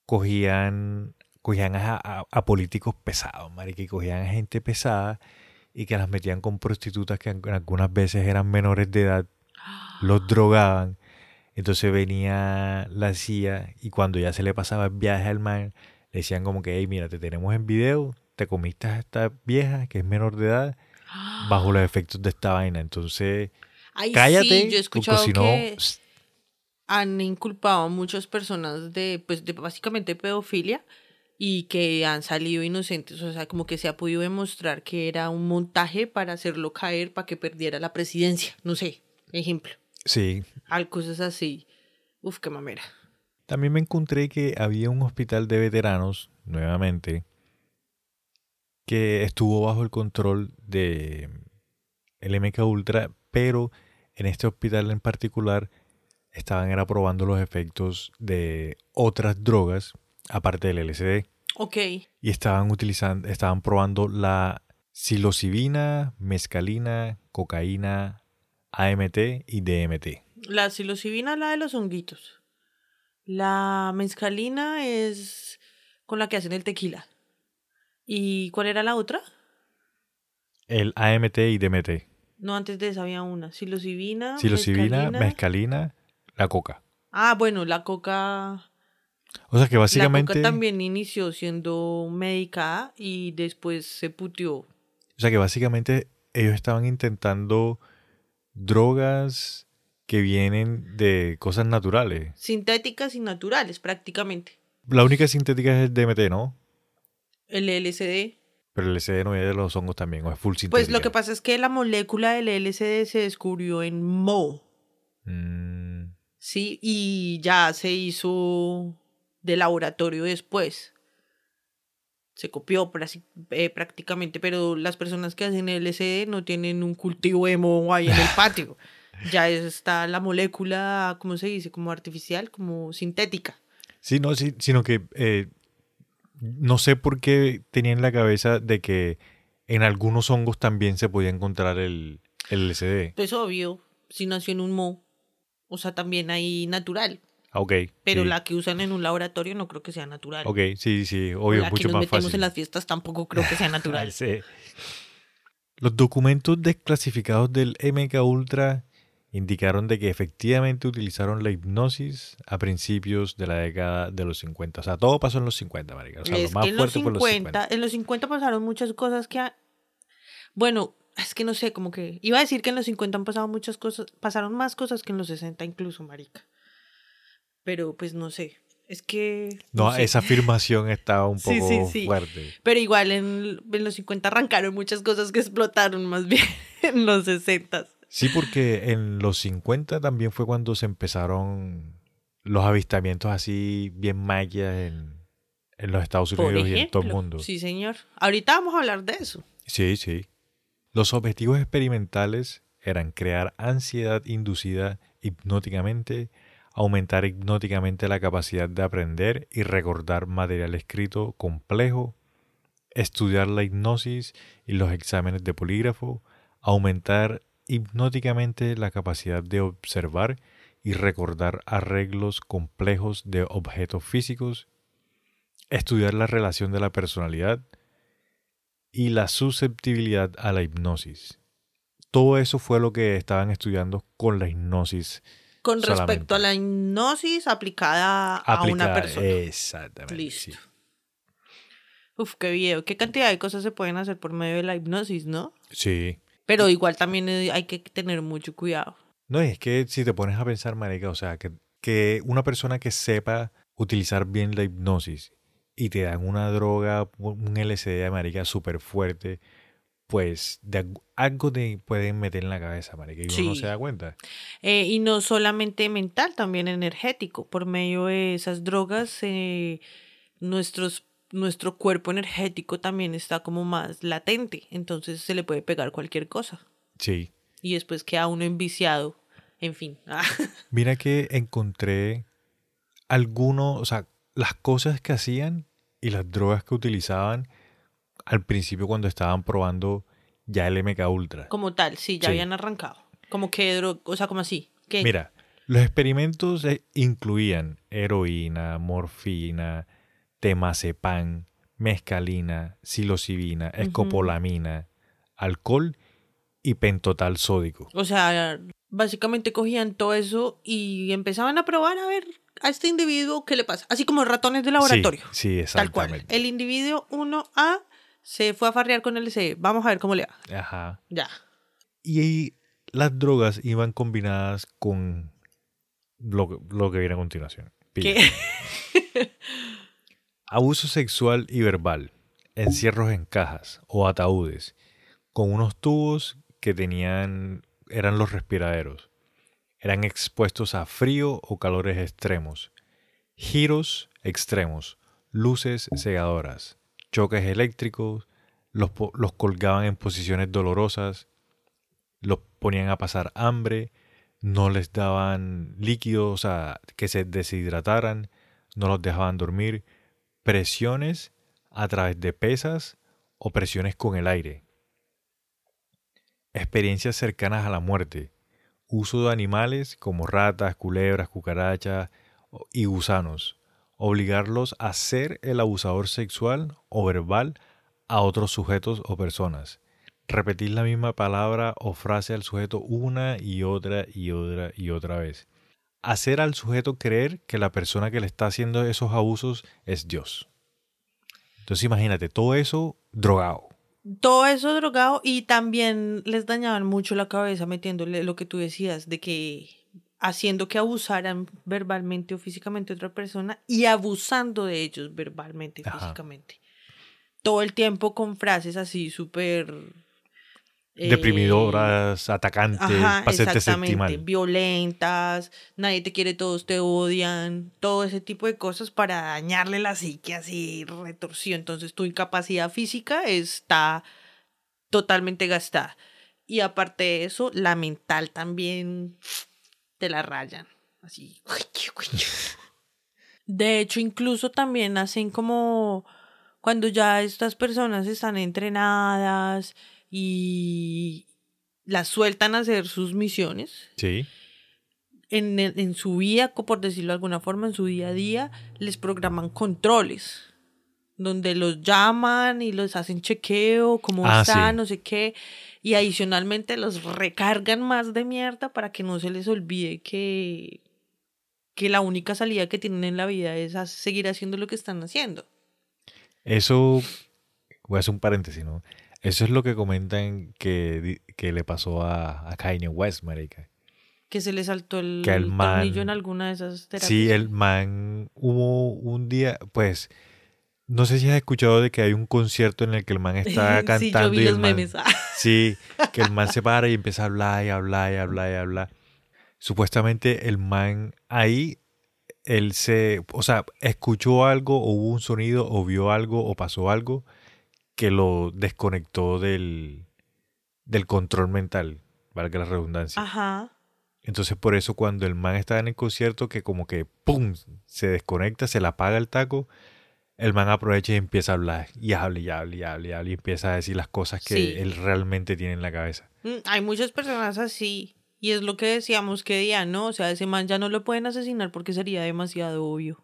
cogían, cogían a, a- a políticos pesados, marica, y cogían a gente pesada y que las metían con prostitutas que algunas veces eran menores de edad, los drogaban. Entonces venía la CIA y cuando ya se le pasaba el viaje al man, le decían como que, hey, mira, te tenemos en video, te comiste a esta vieja que es menor de edad bajo los efectos de esta vaina. Entonces, Ay, cállate, sí, yo he porque si no, que han inculpado a muchas personas de, pues, de básicamente pedofilia y que han salido inocentes. O sea, como que se ha podido demostrar que era un montaje para hacerlo caer para que perdiera la presidencia. No sé, ejemplo. sí. Al cosas así. Uf, qué mamera. También me encontré que había un hospital de veteranos, nuevamente, que estuvo bajo el control de el MK Ultra, pero en este hospital en particular estaban era probando los efectos de otras drogas aparte del LSD Ok. y estaban utilizando estaban probando la psilocibina, mescalina, cocaína, AMT y DMT. La psilocibina, la de los honguitos. La mescalina es con la que hacen el tequila. ¿Y cuál era la otra? El AMT y DMT. No, antes de esa había una. Psilocibina. Psilocibina, mescalina. mescalina, la coca. Ah, bueno, la coca. O sea que La básicamente, coca también inició siendo medicada y después se puteó. o sea que básicamente ellos estaban intentando drogas que vienen de cosas naturales. Sintéticas y naturales, prácticamente. La única sintética es el DMT, ¿no? El LSD. Pero el LSD no es de los hongos también, o es full sintética. Pues lo que pasa es que la molécula del LSD se descubrió en Mo. Mm, Sí, y ya se hizo de laboratorio después. Se copió eh, prácticamente, pero las personas que hacen LSD no tienen un cultivo de moho ahí en el patio. Ya está la molécula, ¿cómo se dice? Como artificial, como sintética. Sí, no, sí, sino que eh, no sé por qué tenía en la cabeza de que en algunos hongos también se podía encontrar el, el LSD. Pues obvio, si nació en un moho. O sea, también hay natural. Ah, ok. Pero sí. la que usan en un laboratorio no creo que sea natural. Ok, sí, sí, obvio, la mucho que nos más metemos fácil. en las fiestas tampoco creo que sea natural. Sí. Los documentos desclasificados del MK Ultra indicaron de que efectivamente utilizaron la hipnosis a principios de la década de los 50. O sea, todo pasó en los 50, marica. O sea, es lo más que en los, fuerte fue en 50, los 50. en los 50 pasaron muchas cosas que... ha- Bueno, es que no sé, como que... Iba a decir que en los 50 han pasado muchas cosas, pasaron más cosas que en los 60 incluso, marica. Pero pues no sé, es que... No, sé. esa afirmación estaba un Sí, poco sí, sí. fuerte. Pero igual en, en los 50 arrancaron muchas cosas que explotaron más bien en los 60. Sí, porque en los 50 también fue cuando se empezaron los avistamientos así bien magias en, en los Estados Unidos y en todo el mundo. Sí, señor. Ahorita vamos a hablar de eso. Sí, sí. Los objetivos experimentales eran crear ansiedad inducida hipnóticamente, aumentar hipnóticamente la capacidad de aprender y recordar material escrito complejo, estudiar la hipnosis y los exámenes de polígrafo, aumentar hipnóticamente la capacidad de observar y recordar arreglos complejos de objetos físicos, estudiar la relación de la personalidad, y la susceptibilidad a la hipnosis. Todo eso fue lo que estaban estudiando con la hipnosis. Con respecto a la hipnosis aplicada, a una persona. Exactamente. Listo. sí. Uf, qué video. Qué cantidad de cosas se pueden hacer por medio de la hipnosis, ¿no? Sí. Pero igual también hay que tener mucho cuidado. No, es que si te pones a pensar, marica, o sea, que, que una persona que sepa utilizar bien la hipnosis y te dan una droga, un LSD, marica, súper fuerte, pues de algo- te pueden meter en la cabeza, marica, y uno no se da cuenta. Eh, y no solamente mental, también energético. Por medio de esas drogas, eh, nuestros, nuestro cuerpo energético también está como más latente. Entonces se le puede pegar cualquier cosa. Sí. Y después queda uno enviciado. En fin. Mira que encontré algunos, o sea, las cosas que hacían y las drogas que utilizaban al principio cuando estaban probando ya el MK Ultra. como tal, sí, ya Sí. habían arrancado. Como que, o sea, como así. ¿Qué? Mira, los experimentos eh, incluían heroína, morfina, temazepam, mescalina, psilocibina, escopolamina, alcohol y pentotal sódico. O sea, básicamente cogían todo eso y empezaban a probar a ver a este individuo qué le pasa. Así como ratones de laboratorio. Sí, sí, Tal cual. exactamente. El individuo 1A se fue a farrear con el C. Vamos a ver cómo le va. Ajá. Ya. Y ahí las drogas iban combinadas con lo, que- lo que viene a continuación. Pilla. ¿Qué? Abuso sexual y verbal, encierros en cajas o ataúdes, con unos tubos que tenían, eran los respiraderos. Eran expuestos a frío o calores extremos, giros extremos, luces cegadoras, choques eléctricos, los, los colgaban en posiciones dolorosas, los ponían a pasar hambre, no les daban líquidos, sea, que se deshidrataran, no los dejaban dormir, presiones a través de pesas o presiones con el aire, experiencias cercanas a la muerte, uso de animales como ratas, culebras, cucarachas y gusanos, obligarlos a ser el abusador sexual o verbal a otros sujetos o personas, repetir la misma palabra o frase al sujeto una y otra y otra y otra vez, hacer al sujeto creer que la persona que le está haciendo esos abusos es Dios. Entonces imagínate, todo eso drogado. Todo eso drogado y también les dañaban mucho la cabeza metiéndole lo que tú decías de que haciendo que abusaran verbalmente o físicamente a otra persona y abusando de ellos verbalmente y físicamente. Todo el tiempo con frases así súper... eh, Deprimidoras, atacantes, Ajá, exactamente. Violentas, nadie te quiere, todos te odian, todo ese tipo de cosas para dañarle la psique así retorcido. Entonces tu incapacidad física está totalmente gastada. Y aparte de eso, la mental también te la rayan. Así. De hecho, incluso también hacen como cuando ya estas personas están entrenadas y las sueltan a hacer sus misiones, Sí. en, en su vida, por decirlo de alguna forma, en su día a día, les programan controles, donde los llaman y los hacen chequeo, cómo Ah, están, sí. no sé qué, y adicionalmente los recargan más de mierda para que no se les olvide que, que la única salida que tienen en la vida es seguir haciendo lo que están haciendo. Eso, voy a hacer un paréntesis, ¿no? Eso es lo que comentan que, que le pasó a, a Kanye West, marica. Que se le saltó el, Que el man- tornillo en alguna de esas terapias. Sí, el man hubo un día, pues, no sé si has escuchado de que hay un concierto en el que el man está cantando sí, yo vi y el los man- memes. Sí, que el man se para y empieza a hablar y hablar y hablar y hablar. Supuestamente el man ahí él se, o sea, escuchó algo o hubo un sonido o vio algo o pasó algo que lo desconectó del, del control mental, valga la redundancia. Ajá. Entonces por eso cuando el man está en el concierto que como que ¡pum! se desconecta, se le apaga el taco, el man aprovecha y empieza a hablar y habla y habla y habla y habla y empieza a decir las cosas que Sí. él realmente tiene en la cabeza. Mm, Hay muchas personas así. Y es lo que decíamos que día, ¿no? O sea, ese man ya no lo pueden asesinar porque sería demasiado obvio.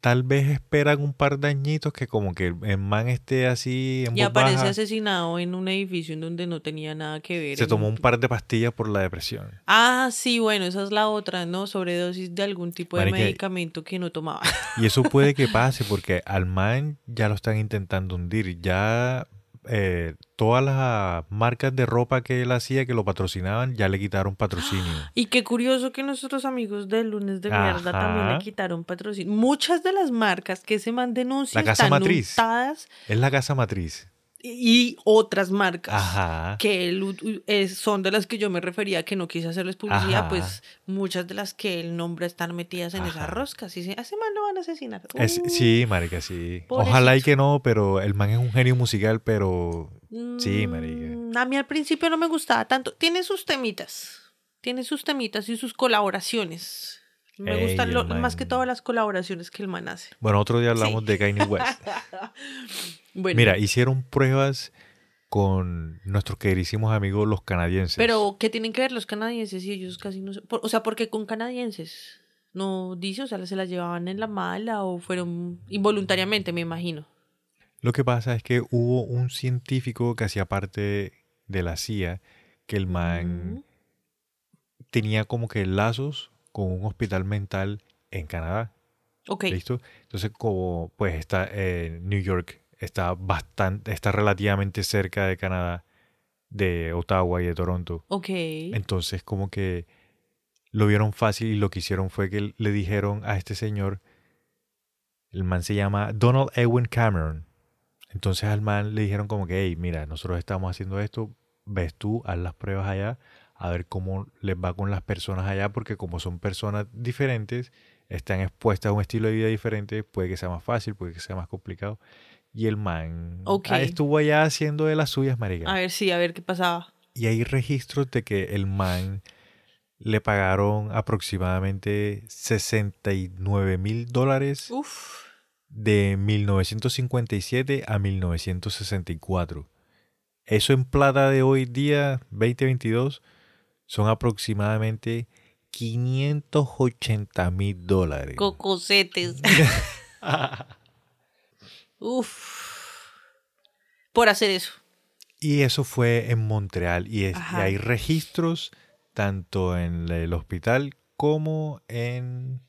Tal vez esperan un par de añitos que como que el man esté así en Y voz aparece baja. asesinado en un edificio en donde no tenía nada que ver. Se tomó un par de pastillas por la depresión. Ah, sí, bueno, esa es la otra, ¿no? Sobredosis de algún tipo de Marica, medicamento que no tomaba. Y eso puede que pase porque al man ya lo están intentando hundir. Ya eh, todas las marcas de ropa que él hacía, que lo patrocinaban, ya le quitaron patrocinio. Y qué curioso que nuestros amigos del lunes de mierda también le quitaron patrocinio. Muchas de las marcas que ese man denuncia La casa están matriz. untadas Es la casa matriz. Y otras marcas. Ajá. que él es- son de las que yo me refería que no quise hacerles publicidad, Ajá. pues muchas de las que él nombra están metidas en Ajá. esas roscas. Y se, a ese man lo van a asesinar. Es- Uh, sí, marica, sí. pobrecito. Ojalá y que no, pero el man es un genio musical, pero sí, marica. mm, A mí al principio no me gustaba tanto. Tiene sus temitas. Tiene sus temitas y sus colaboraciones. Me Ey, gustan lo- más que todas las colaboraciones que el man hace. Bueno, otro día hablamos Sí. de Kanye West. Bueno, Mira, hicieron pruebas con nuestros queridísimos amigos los canadienses. pero ¿qué tienen que ver los canadienses y ellos casi no sé? por- o sea, porque con canadienses no dice, o sea, se la llevaban en la mala o fueron involuntariamente, me imagino. Lo que pasa es que hubo un científico que hacía parte de la CIA que el man tenía como que lazos con un hospital mental en Canadá. Ok. ¿Listo? Entonces, como pues está en New York, está bastante, está relativamente cerca de Canadá, de Ottawa y de Toronto. Ok. Entonces, como que lo vieron fácil y lo que hicieron fue que le dijeron a este señor, el man se llama Donald Edwin Cameron. Entonces al man le dijeron como que, hey, mira, nosotros estamos haciendo esto, ves tú, haz las pruebas allá, a ver cómo les va con las personas allá, porque como son personas diferentes, están expuestas a un estilo de vida diferente, puede que sea más fácil, puede que sea más complicado. Y el man ah, estuvo allá haciendo de las suyas, marica. A ver, sí, a ver qué pasaba. Y hay registros de que el man le pagaron aproximadamente 69 mil dólares de 1957 a 1964. Eso en plata de hoy día, 2022, son aproximadamente 580 mil dólares. Cocosetes. Uf. Por hacer eso. Y eso fue en Montreal. Y, es- y hay registros tanto en el hospital como en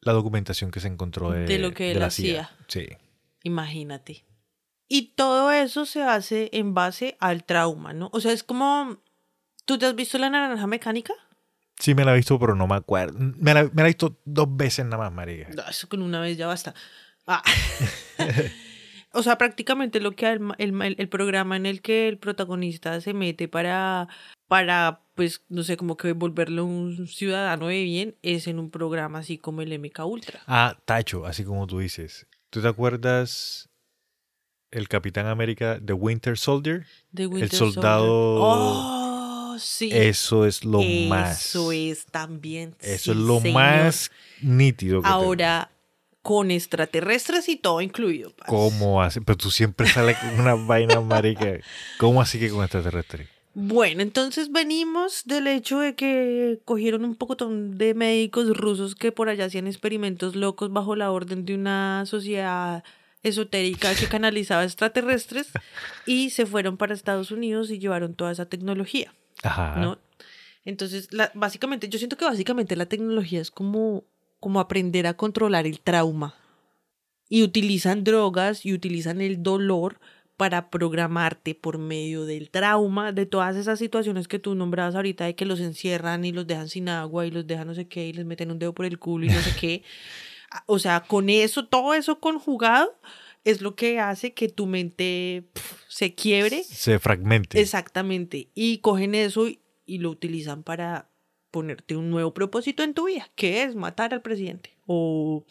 la documentación que se encontró de, De lo que de él la hacía. Sí. Imagínate. Y todo eso se hace en base al trauma, ¿no? O sea, es como. ¿Tú te has visto la naranja mecánica? Sí, me la he visto, pero no me acuerdo. Me la, me la he visto dos veces nada más, marica. No, eso con una vez ya basta. Ah. o sea, prácticamente lo que el, el, el programa en el que el protagonista se mete para, para, pues, no sé, como que volverlo un ciudadano de bien, es en un programa así como el MK Ultra. Ah, Tacho, así como tú dices. ¿Tú te acuerdas el Capitán América de Winter Soldier? De Winter soldado- Soldier. Oh, sí. Eso es lo más. Eso es también. Eso sí, es lo señor. más nítido que Ahora, con extraterrestres y todo incluido. ¿Cómo hace? Pero tú siempre sales con una vaina marica. ¿Cómo así que con extraterrestre? Bueno, entonces venimos del hecho de que cogieron un poco de médicos rusos que por allá hacían experimentos locos bajo la orden de una sociedad esotérica que canalizaba extraterrestres y se fueron para Estados Unidos y llevaron toda esa tecnología, Ajá. ¿no? Entonces, la- básicamente, yo siento que básicamente la tecnología es como, como aprender a controlar el trauma. Y utilizan drogas y utilizan el dolor para programarte por medio del trauma, de todas esas situaciones que tú nombrabas ahorita, de que los encierran y los dejan sin agua y los dejan no sé qué y les meten un dedo por el culo y no sé qué. O sea, con eso, todo eso conjugado es lo que hace que tu mente se quiebre Se fragmente. Exactamente. Y cogen eso y, y lo utilizan para ponerte un nuevo propósito en tu vida, que es matar al presidente o,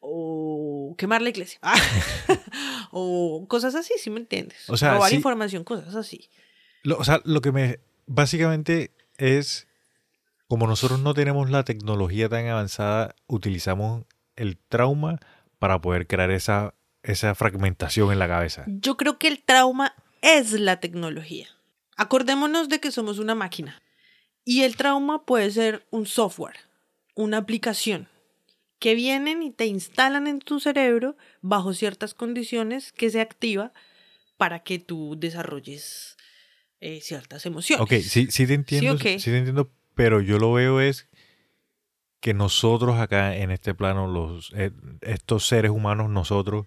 o quemar la iglesia o cosas así, ¿sí me entiendes? O sea, Robar sí- información, cosas así. Lo- o sea, lo que me básicamente es como nosotros no tenemos la tecnología tan avanzada, utilizamos el trauma para poder crear esa, esa fragmentación en la cabeza. Yo creo que el trauma es la tecnología. Acordémonos de que somos una máquina. Y el trauma puede ser un software, una aplicación, que vienen y te instalan en tu cerebro bajo ciertas condiciones que se activa para que tú desarrolles eh, ciertas emociones. Ok, sí, sí te entiendo, ok. sí te entiendo, pero yo lo veo es que nosotros acá en este plano, los, eh, estos seres humanos, nosotros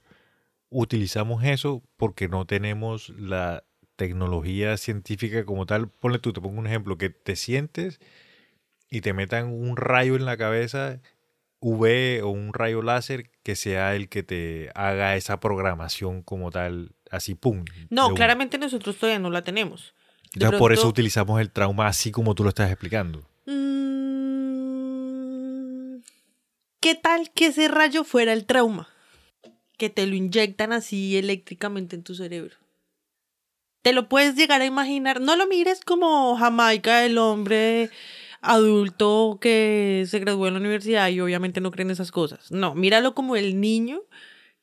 utilizamos eso porque no tenemos la tecnología científica como tal. Ponle tú, te pongo un ejemplo, que te sientes y te metan un rayo en la cabeza, UV o un rayo láser, que sea el que te haga esa programación como tal, así, pum. No, claramente nosotros todavía no la tenemos. Entonces, por eso pronto- utilizamos el trauma así como tú lo estás explicando. Mm, ¿Qué tal que ese rayo fuera el trauma? Que te lo inyectan así eléctricamente en tu cerebro. Te lo puedes llegar a imaginar. No lo mires como Jamaica, el hombre adulto que se graduó en la universidad y obviamente no cree en esas cosas. No, míralo como el niño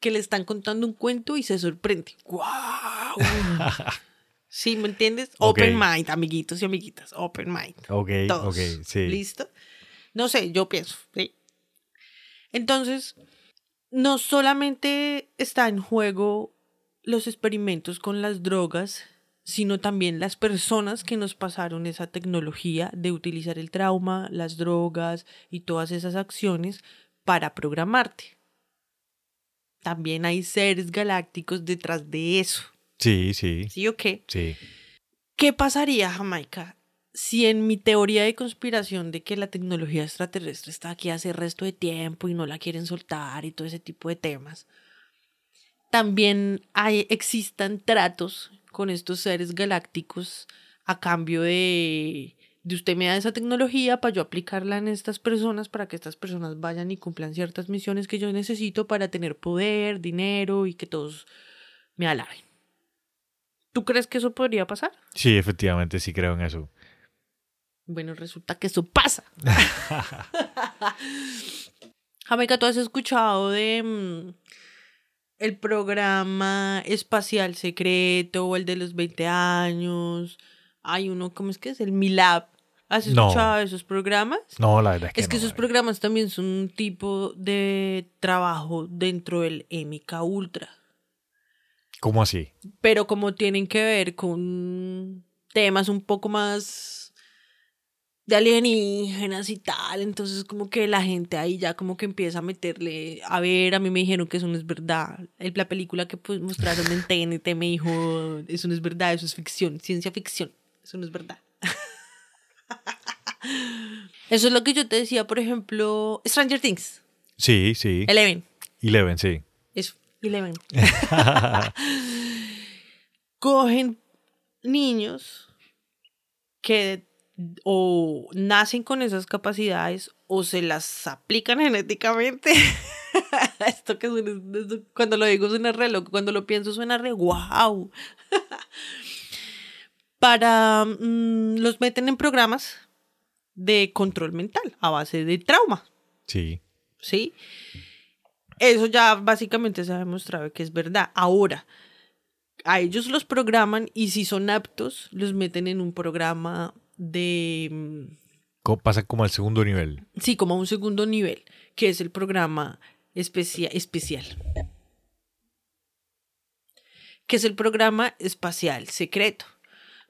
que le están contando un cuento y se sorprende. ¡Guau! ¿Sí, me entiendes? Open mind, amiguitos y amiguitas. Open mind. Ok, Todos. ok, sí. ¿Listo? No sé, yo pienso. ¿sí? Entonces, no solamente está en juego los experimentos con las drogas, sino también las personas que nos pasaron esa tecnología de utilizar el trauma, las drogas y todas esas acciones para programarte. También hay seres galácticos detrás de eso. Sí, sí, ¿Sí o qué? sí. ¿Qué pasaría, Jamaica, si en mi teoría de conspiración de que la tecnología extraterrestre está aquí hace resto de tiempo y no la quieren soltar y todo ese tipo de temas, también hay, existan tratos con estos seres galácticos a cambio de, de usted me da esa tecnología para yo aplicarla en estas personas para que estas personas vayan y cumplan ciertas misiones que yo necesito para tener poder, dinero y que todos me alaben. ¿Tú crees que eso podría pasar? Sí, efectivamente, sí creo en eso. Bueno, resulta que eso pasa. Jamaica, ¿tú has escuchado de mm, el programa espacial secreto o el de los 20 años? Hay uno, ¿cómo es que es? El Milab. ¿Has No. escuchado esos programas? No, la verdad es que Es que no, esos programas también son un tipo de trabajo dentro del MK Ultra. ¿Cómo así? pero como tienen que ver con temas un poco más de alienígenas y tal, entonces como que la gente ahí ya como que empieza a meterle, a ver, a mí me dijeron que eso no es verdad, El- la película que pues mostraron en TNT me dijo, eso no es verdad, eso es ficción, ciencia ficción, eso no es verdad. Eso es lo que yo te decía, por ejemplo, Stranger Things, Sí, sí. Eleven, Eleven, sí. eso, Eleven. cogen niños que o nacen con esas capacidades o se las aplican genéticamente. Esto que suena, esto- cuando lo digo suena re loco, cuando lo pienso suena re wow. Para mm, los meten en programas de control mental a base de trauma. Sí. ¿sí? Eso ya básicamente se ha demostrado que es verdad. Ahora, a ellos los programan y si son aptos, los meten en un programa de, mm, Pasa como al segundo nivel. sí, como a un segundo nivel, que es el programa especia- especial. Que es el programa espacial secreto,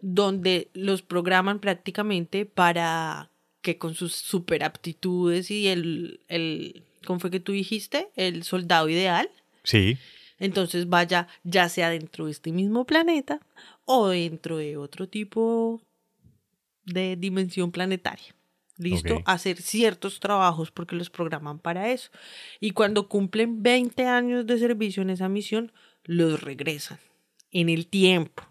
donde los programan prácticamente para que con sus super aptitudes y el, el, ¿cómo fue que tú dijiste? El soldado ideal, Sí. entonces vaya ya sea dentro de este mismo planeta o dentro de otro tipo de dimensión planetaria. ¿Listo? Hacer ciertos trabajos porque los programan para eso. Y cuando cumplen 20 años de servicio en esa misión, los regresan en el tiempo.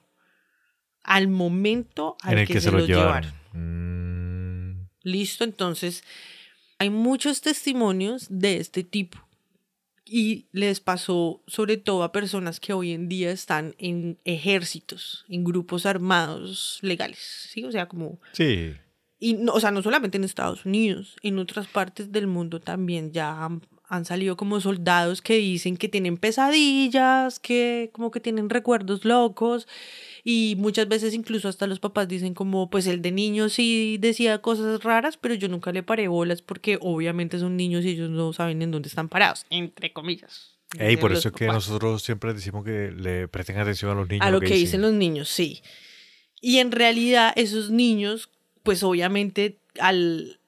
Al momento al en el que, se, los los llevaron. Mm, Listo, entonces hay muchos testimonios de este tipo y les pasó sobre todo a personas que hoy en día están en ejércitos, en grupos armados legales, ¿sí? O sea, como... Sí. Y no, o sea, no solamente en Estados Unidos, en otras partes del mundo también ya han, han salido como soldados que dicen que tienen pesadillas, que como que tienen recuerdos locos y muchas veces incluso hasta los papás dicen como pues el de niño sí decía cosas raras, pero yo nunca le paré bolas porque obviamente son niños y ellos no saben en dónde están parados, entre comillas. Ey, por eso es que nosotros siempre decimos que le presten atención a los niños. a lo que dicen los niños, sí. Y en realidad esos niños, pues obviamente al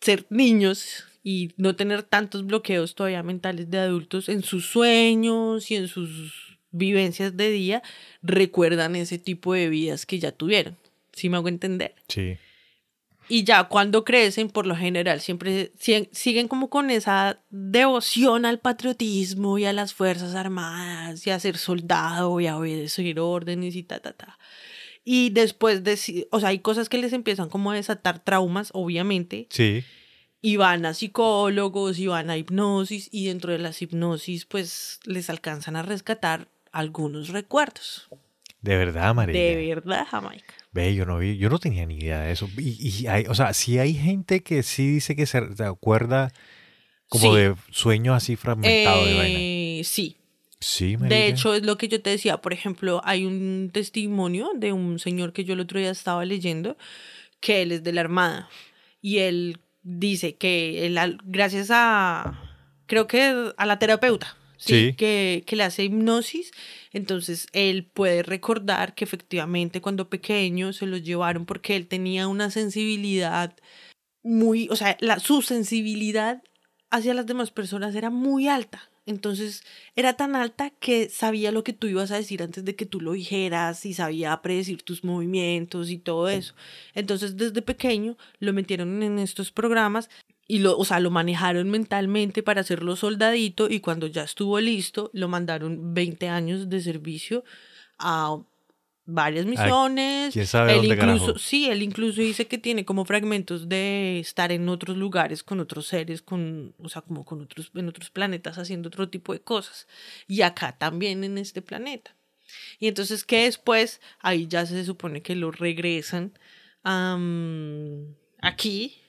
ser niños y no tener tantos bloqueos todavía mentales de adultos en sus sueños y en sus vivencias de día, recuerdan ese tipo de vidas que ya tuvieron. ¿Sí me hago entender? Sí. Y ya cuando crecen, por lo general, siempre si- siguen como con esa devoción al patriotismo y a las Fuerzas Armadas y a ser soldado y a obedecer órdenes y ta, ta, ta. Y después de, o sea, hay cosas que les empiezan como a desatar traumas, obviamente, Sí. y van a psicólogos y van a hipnosis y dentro de las hipnosis pues les alcanzan a rescatar algunos recuerdos. De verdad, María. De verdad, Jamaica. Ve, yo no vi, yo no tenía ni idea de eso. Y, y hay, o sea, sí hay gente que sí dice que se, acuerda como Sí. de sueños así fragmentados de vaina. Eh, sí, Sí, De marica. hecho, es lo que yo te decía. Por ejemplo, hay un testimonio de un señor que yo el otro día estaba leyendo, que él es de la Armada. Y él dice que él, gracias a, creo que a la terapeuta, Que, que le hace hipnosis, entonces él puede recordar que efectivamente cuando pequeño se lo llevaron porque él tenía una sensibilidad muy, o sea, la, su sensibilidad hacia las demás personas era muy alta. Entonces era tan alta que sabía lo que tú ibas a decir antes de que tú lo dijeras y sabía predecir tus movimientos y todo eso. Entonces desde pequeño lo metieron en estos programas y lo, o sea, lo manejaron mentalmente para hacerlo soldadito y cuando ya estuvo listo lo mandaron 20 años de servicio a varias misiones. quién sabe Él dónde incluso, carajo. sí, él incluso dice que tiene como fragmentos de estar en otros lugares con otros seres, con, o sea, como con otros, en otros planetas haciendo otro tipo de cosas. Y acá también en este planeta. Y entonces que después, ahí ya se supone que lo regresan am, aquí.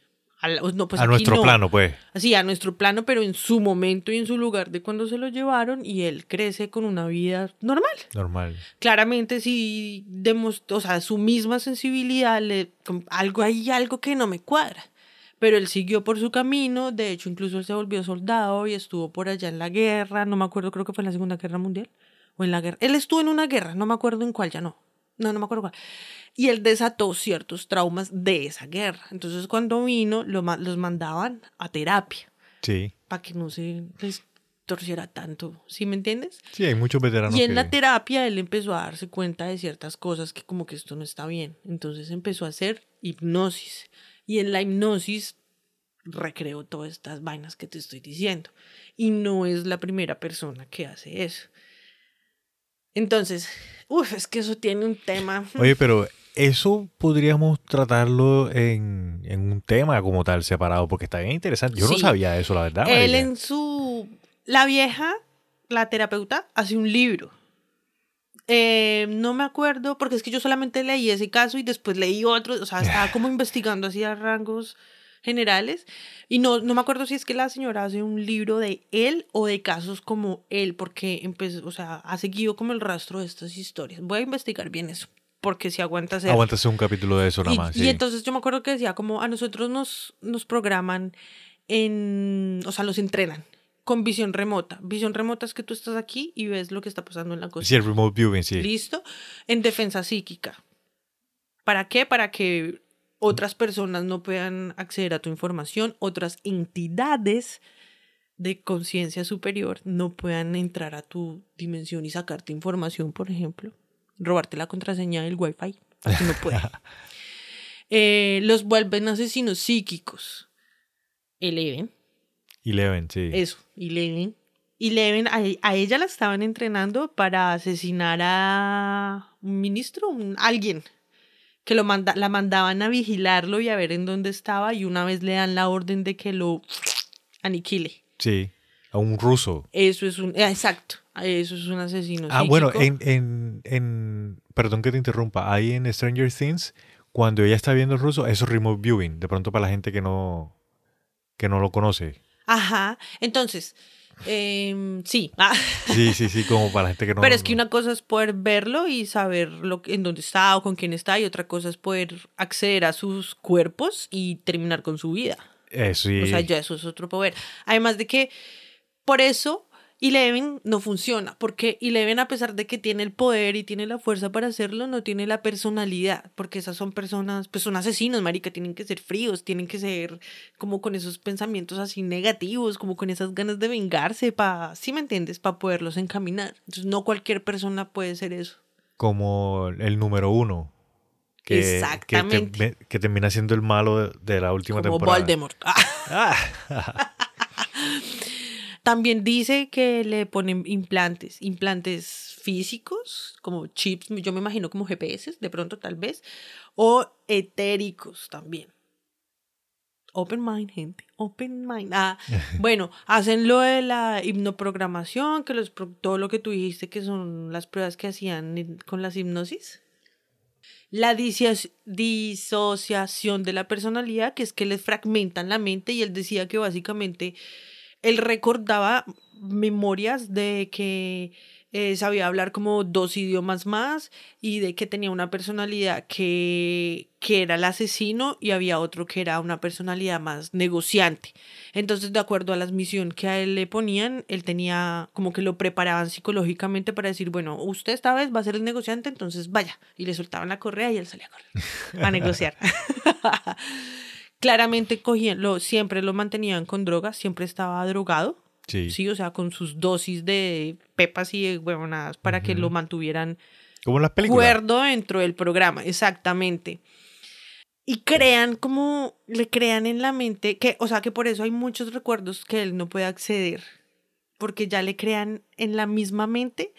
No, pues a nuestro no. plano, pues. Así, a nuestro plano, pero en su momento y en su lugar de cuando se lo llevaron y él crece con una vida normal. Normal. Claramente sí demostró, o sea, su misma sensibilidad, le, algo hay algo que no me cuadra. Pero él siguió por su camino, de hecho incluso él se volvió soldado y estuvo por allá en la guerra, no me acuerdo, creo que fue en la Segunda Guerra Mundial o en la guerra. Él estuvo en una guerra, no me acuerdo en cuál, ya no. No, no me acuerdo cuál. Y él desató ciertos traumas de esa guerra. Entonces cuando vino, lo los mandaban a terapia Sí. para que no se les torciera tanto, ¿sí me entiendes? Sí, hay muchos veteranos Y en que... la terapia él empezó a darse cuenta de ciertas cosas que como que esto no está bien. Entonces empezó a hacer hipnosis. Y en la hipnosis recreó todas estas vainas que te estoy diciendo. Y no es la primera persona que hace eso. Entonces, uff, es que eso tiene un tema. Oye, pero eso podríamos tratarlo en, en un tema como tal, separado, porque está bien interesante. Yo no Sí. sabía eso, la verdad. Él Marilia. en su... La vieja, la terapeuta, hace un libro. Eh, no me acuerdo, porque es que yo solamente leí ese caso y después leí otro, o sea, estaba como investigando así a rangos generales. Y no, no me acuerdo si es que la señora hace un libro de él o de casos como él, porque empezó, o sea, ha seguido como el rastro de estas historias. Voy a investigar bien eso, porque si aguanta hacer Aguántase un capítulo de eso nada más. y sí. entonces yo me acuerdo que decía como a nosotros nos, nos programan en, o sea, los entrenan con visión remota. Visión remota es que tú estás aquí y ves lo que está pasando en la cosa. Sí, el remote viewing, sí. ¿Listo? En defensa psíquica. ¿Para qué? Para que otras personas no puedan acceder a tu información, otras entidades de conciencia superior no puedan entrar a tu dimensión y sacarte información, por ejemplo, robarte la contraseña del wifi. Así no puede. Eh, los vuelven asesinos psíquicos. Eleven, Eleven, sí. eso, Eleven. Eleven, a, a ella la estaban entrenando para asesinar a un ministro, un, alguien. Que lo manda, la mandaban a vigilarlo y a ver en dónde estaba y una vez le dan la orden de que lo aniquile. Sí, a un ruso. Eso es un, eh, exacto, eso es un asesino. Ah, bueno, en, en, en, perdón que te interrumpa, ahí en Stranger Things, cuando ella está viendo el ruso, eso es remote viewing, de pronto para la gente que no, que no lo conoce. Ajá, entonces, em, sí. Ah. Sí, sí, sí, como para la gente que no... Pero es que una cosa es poder verlo y saber lo, en dónde está o con quién está, y otra cosa es poder acceder a sus cuerpos y terminar con su vida. Eh, sí. O sea, ya eso es otro poder. Además de que por eso Eleven no funciona, porque Eleven a pesar de que tiene el poder y tiene la fuerza para hacerlo, no tiene la personalidad, porque esas son personas, pues son asesinos, marica, tienen que ser fríos, tienen que ser como con esos pensamientos así negativos, como con esas ganas de vengarse, para, ¿sí me entiendes? Para poderlos encaminar. Entonces no cualquier persona puede ser eso. como el número uno. Que, Que, Exactamente. te- que termina siendo el malo de, de la última Como temporada. Voldemort. Ah, También dice que le ponen implantes, implantes físicos, como chips, yo me imagino como GPS, de pronto tal vez, o etéricos también. Open mind, gente, open mind. Ah, bueno, hacen lo de la hipnoprogramación, que los, todo lo que tú dijiste que son las pruebas que hacían con las hipnosis. La disoci- disociación de la personalidad, que es que les fragmentan la mente y él decía que básicamente él recordaba memorias de que eh, sabía hablar como dos idiomas más y de que tenía una personalidad que, que era el asesino y había otro que era una personalidad más negociante. Entonces, de acuerdo a las misiones que a él le ponían, él tenía como que lo preparaban psicológicamente para decir, bueno, usted esta vez va a ser el negociante, entonces vaya. Y le soltaban la correa y él salía a correr, a negociar. Claramente cogían, lo, siempre lo mantenían con drogas, siempre estaba drogado. sí. Sí, o sea, con sus dosis de pepas y de huevonadas para que lo mantuvieran Como en las películas. cuerdo dentro del programa, exactamente. Y crean como, le crean en la mente, que, o sea, que por eso hay muchos recuerdos que él no puede acceder, porque ya le crean en la misma mente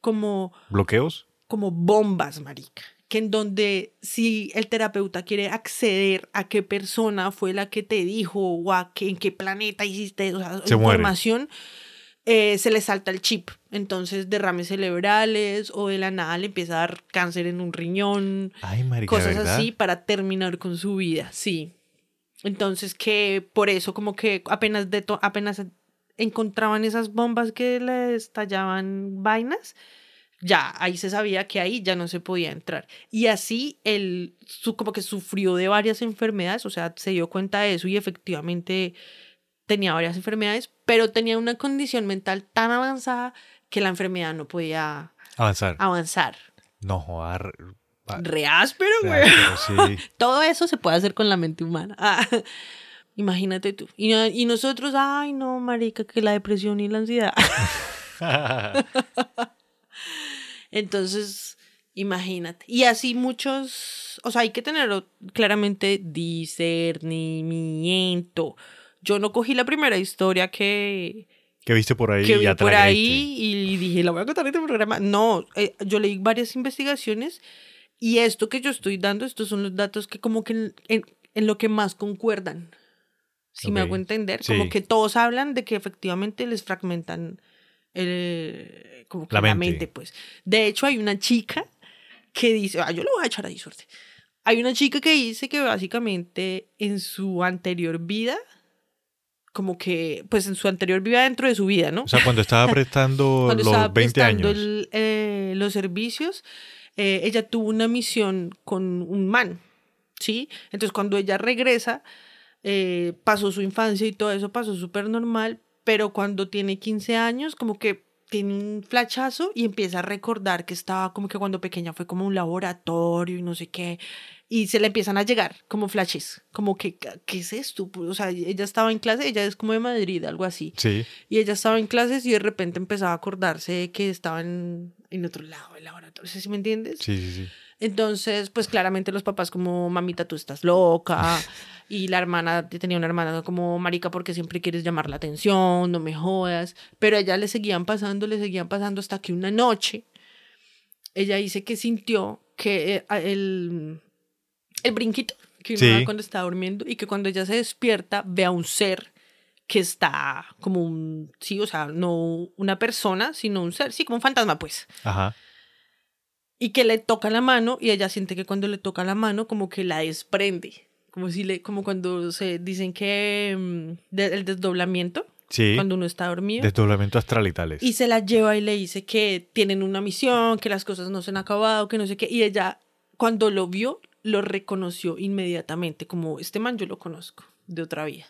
como, ¿Bloqueos? como bombas, marica. Que en donde si el terapeuta quiere acceder a qué persona fue la que te dijo o a qué, en qué planeta hiciste o sea, Se información, eh, se le salta el chip. Entonces derrames cerebrales o de la nada le empieza a dar cáncer en un riñón, Ay, marica, cosas ¿verdad? así para terminar con su vida, sí. Entonces que por eso como que apenas, de apenas encontraban esas bombas que le estallaban vainas, ya ahí se sabía que ahí ya no se podía entrar. Y así él su, como que sufrió de varias enfermedades, o sea, se dio cuenta de eso y efectivamente tenía varias enfermedades, pero tenía una condición mental tan avanzada que la enfermedad no podía Avanzar. avanzar. No, joder. Re áspero, güey. sí. Todo eso se puede hacer con la mente humana. Ah, imagínate tú. Y, y nosotros, ay, no, marica, que la depresión y la ansiedad. Entonces, imagínate. Y así muchos, o sea, hay que tener claramente discernimiento. Yo no cogí la primera historia que, que viste por ahí que y vi por ahí y dije, la voy a contar en este programa. No, eh, yo leí varias investigaciones y esto que yo estoy dando, estos son los datos que como que en, en- en lo que más concuerdan. Si me hago entender, sí. como que todos hablan de que efectivamente les fragmentan el, como que La la, mente. pues. De hecho, hay una chica que dice, ah, yo le voy a echar ahí suerte. Hay una chica que dice que básicamente en su anterior vida, como que, pues en su anterior vida dentro de su vida, ¿no? O sea, cuando estaba prestando Cuando los estaba 20 prestando años. el, eh, los servicios, eh, ella tuvo una misión con un man, ¿sí? Entonces cuando ella regresa, eh, pasó su infancia y todo eso pasó súper normal, pero cuando tiene 15 años, como que tiene un flachazo y empieza a recordar que estaba como que cuando pequeña fue como un laboratorio y no sé qué, y se le empiezan a llegar como flashes, como que, ¿qué es esto? O sea, ella estaba en clase, ella es como de Madrid, algo así. Sí. Y ella estaba en clases y de repente empezaba a acordarse de que estaba en, en otro lado del laboratorio. ¿Sí me entiendes? Sí, sí, sí. Entonces, pues claramente los papás como, mamita, tú estás loca. Y la hermana, tenía una hermana como, marica, porque siempre quieres llamar la atención, no me jodas. Pero a ella le seguían pasando, le seguían pasando hasta que una noche ella dice que sintió que eh, el, el brinquito que uno Sí. da cuando está durmiendo y que cuando ella se despierta ve a un ser que está como un, sí, o sea, no una persona, sino un ser, sí, como un fantasma, pues. Ajá. Y que le toca la mano y ella siente que cuando le toca la mano como que la desprende. Como si le, como cuando se dicen que mm, de- el desdoblamiento, Sí. cuando uno está dormido. Desdoblamiento astral y tales. Y se la lleva y le dice que tienen una misión, que las cosas no se han acabado, que no sé qué. Y ella, cuando lo vio, lo reconoció inmediatamente, como este man yo lo conozco de otra vida.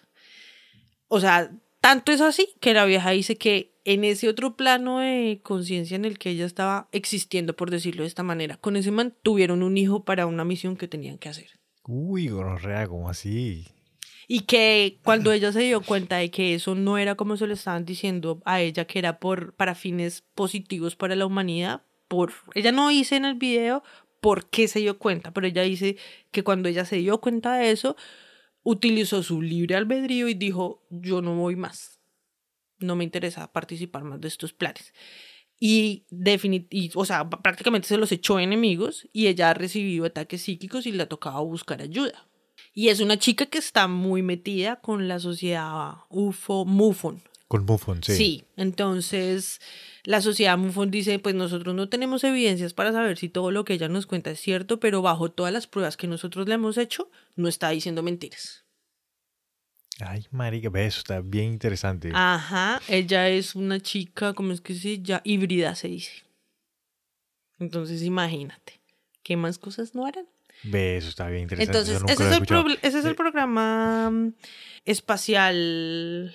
O sea, tanto es así que la vieja dice que en ese otro plano de conciencia en el que ella estaba existiendo, por decirlo de esta manera, con ese man tuvieron un hijo para una misión que tenían que hacer. Uy, gonorrea, ¿cómo así? Y que cuando ella se dio cuenta de que eso no era como se lo estaban diciendo a ella, que era por, para fines positivos para la humanidad, por, ella no dice en el video por qué se dio cuenta, pero ella dice que cuando ella se dio cuenta de eso, utilizó su libre albedrío y dijo, yo no voy más, no me interesa participar más de estos planes. Y, y, o sea, prácticamente se los echó enemigos y ella ha recibido ataques psíquicos y le ha tocado buscar ayuda. Y es una chica que está muy metida con la sociedad UFO MUFON. Con Mufon, sí. Sí. entonces la sociedad MUFON dice, pues nosotros no tenemos evidencias para saber si todo lo que ella nos cuenta es cierto, pero bajo todas las pruebas que nosotros le hemos hecho, no está diciendo mentiras. Ay, marica, ve, eso está bien interesante. Ajá, ella es una chica, ¿cómo es que se llama? Híbrida se dice. Entonces imagínate, ¿qué más cosas no harán? Ve, eso está bien interesante. Entonces, ese es, el ese es el programa mm, espacial,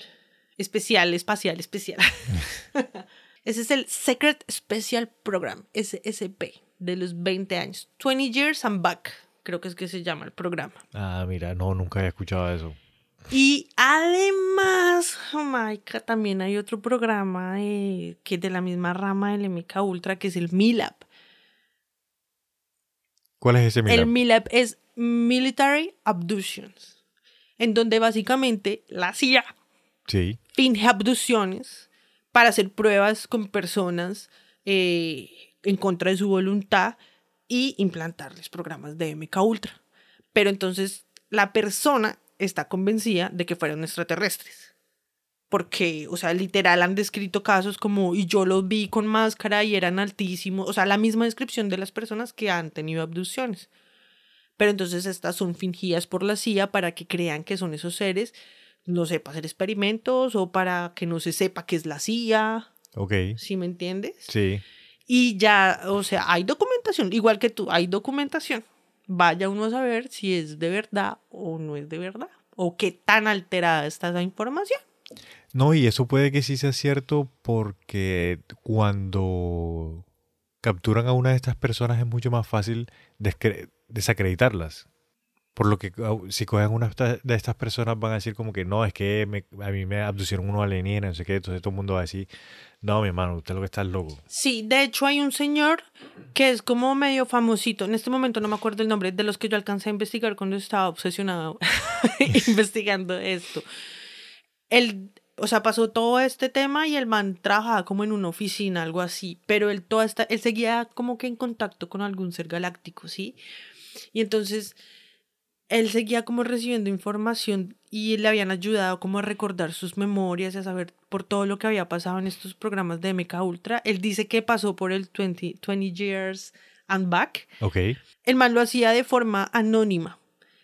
especial, espacial, especial. ese es el Secret Special Program, SSP, de los 20 años. 20 Years and Back, creo que es que se llama el programa. Ah, mira, no, nunca había escuchado eso. Y además, Jamaica, también hay otro programa eh, que de la misma rama del MK Ultra, que es el MILAB. ¿Cuál es ese mira? El MILAB es Military Abductions, en donde básicamente la CIA Sí. finge abducciones para hacer pruebas con personas eh, en contra de su voluntad y implantarles programas de MK Ultra. Pero entonces la persona está convencida de que fueron extraterrestres. Porque, o sea, literal han descrito casos como, y yo los vi con máscara y eran altísimos, o sea, la misma descripción de las personas que han tenido abducciones. Pero entonces estas son fingidas por la CIA para que crean que son esos seres, no sé, para hacer experimentos o para que no se sepa que es la CIA, Ok. ¿sí me entiendes? Sí. Y ya, o sea, hay documentación, igual que tú, hay documentación. Vaya uno a saber si es de verdad o no es de verdad, o qué tan alterada está esa información. No, y eso puede que sí sea cierto porque cuando capturan a una de estas personas es mucho más fácil desacreditarlas. Por lo que si cogen una de estas personas van a decir como que no, es que me- a mí me abducieron unos alienígenas, no sé qué, entonces todo el mundo va a decir, no, mi hermano, usted lo que está es loco. Sí, de hecho hay un señor que es como medio famosito. En este momento no me acuerdo el nombre de los que yo alcancé a investigar cuando estaba obsesionado investigando esto. Él, o sea, pasó todo este tema y el man trabajaba como en una oficina, algo así, pero él toda esta, él seguía como que en contacto con algún ser galáctico, ¿sí? Y entonces él seguía como recibiendo información y le habían ayudado como a recordar sus memorias y a saber por todo lo que había pasado en estos programas de MK Ultra. Él dice que pasó por el 20, 20 Years and Back. Ok. El man lo hacía de forma anónima.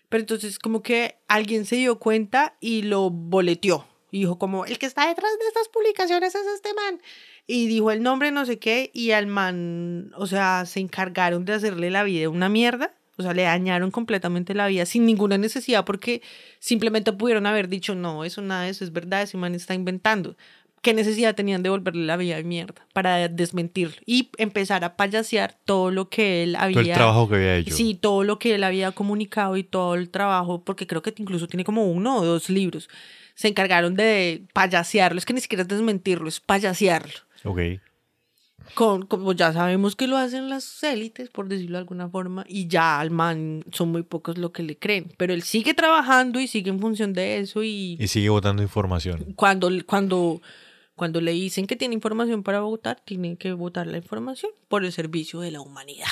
Pero entonces como que alguien se dio cuenta y lo boleteó. Y dijo como, el que está detrás de estas publicaciones es este man. Y dijo el nombre no sé qué y al man, o sea, se encargaron de hacerle la vida una mierda. O sea, le dañaron completamente la vida sin ninguna necesidad porque simplemente pudieron haber dicho, no, eso nada eso es verdad, ese man está inventando. ¿Qué necesidad tenían de volverle la vida de mierda para desmentirlo? Y empezar a payasear todo lo que él había... Todo el trabajo que había hecho. Sí, todo lo que él había comunicado y todo el trabajo, porque creo que incluso tiene como uno o dos libros. Se encargaron de payasearlo, es que ni siquiera es desmentirlo, es payasearlo. Ok. Con, como ya sabemos que lo hacen las élites, por decirlo de alguna forma, y ya al man son muy pocos lo que le creen. Pero él sigue trabajando y sigue en función de eso y, Y sigue botando información. cuando, cuando, cuando le dicen que tiene información para votar, tienen que votar la información por el servicio de la humanidad.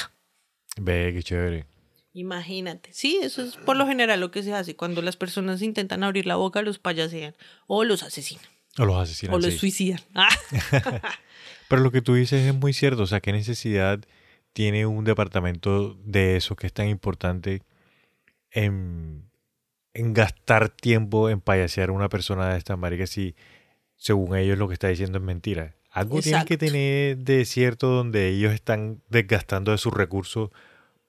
Ve, qué chévere. Imagínate. Sí, eso es por lo general lo que se hace. Cuando las personas intentan abrir la boca, los payasean o los asesinan O los asesinan. o los sí. suicidan. Pero lo que tú dices es muy cierto. O sea, ¿qué necesidad tiene un departamento de eso que es tan importante en, en gastar tiempo en payasear a una persona de estas maricas si según ellos lo que está diciendo es mentira? Algo tienen que Exacto. tener de cierto donde ellos están desgastando de sus recursos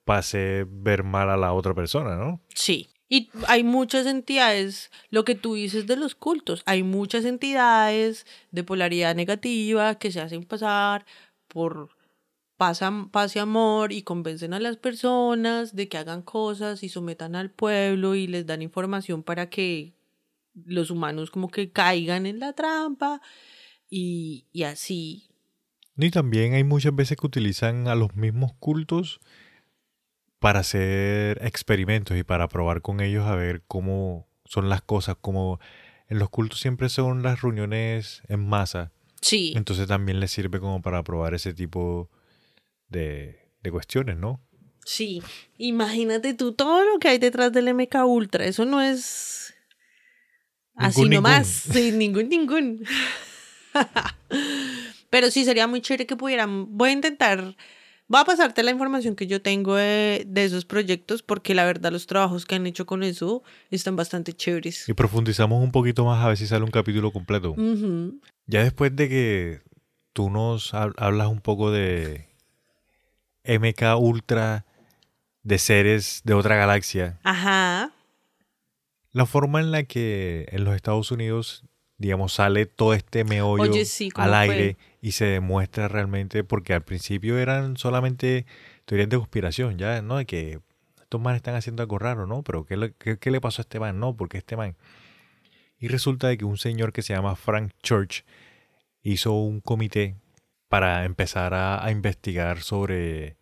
para hacer ver mal a la otra persona, ¿no? Sí. Y hay muchas entidades, lo que tú dices de los cultos, hay muchas entidades de polaridad negativa que se hacen pasar por paz, am- paz y amor y convencen a las personas de que hagan cosas y sometan al pueblo y les dan información para que los humanos como que caigan en la trampa y, y así. Y también hay muchas veces que utilizan a los mismos cultos para hacer experimentos y para probar con ellos a ver cómo son las cosas, como en los cultos siempre son las reuniones en masa, Sí. entonces también les sirve como para probar ese tipo de, de cuestiones, ¿no? Sí, imagínate tú todo lo que hay detrás del MK Ultra. Eso no es así Ningún, nomás. ningún. Sí, ningún, ningún. Pero sí, sería muy chévere que pudieran. Voy a intentar. Voy a pasarte la información que yo tengo de, de esos proyectos, porque la verdad los trabajos que han hecho con eso están bastante chéveres. Y profundizamos un poquito más a ver si sale un capítulo completo. Ya después de que tú nos hab- hablas un poco de MK Ultra, de seres de otra galaxia, Ajá. la forma en la que en los Estados Unidos, digamos, sale todo este meollo Oye, sí, ¿cómo al fue? aire y se demuestra realmente, porque al principio eran solamente teorías de conspiración, ya, ¿no? De que estos manes están haciendo algo raro, ¿no? Pero ¿qué le, qué- qué le pasó a este man? No, porque este man. Y resulta de que un señor que se llama Frank Church hizo un comité para empezar a, a investigar sobre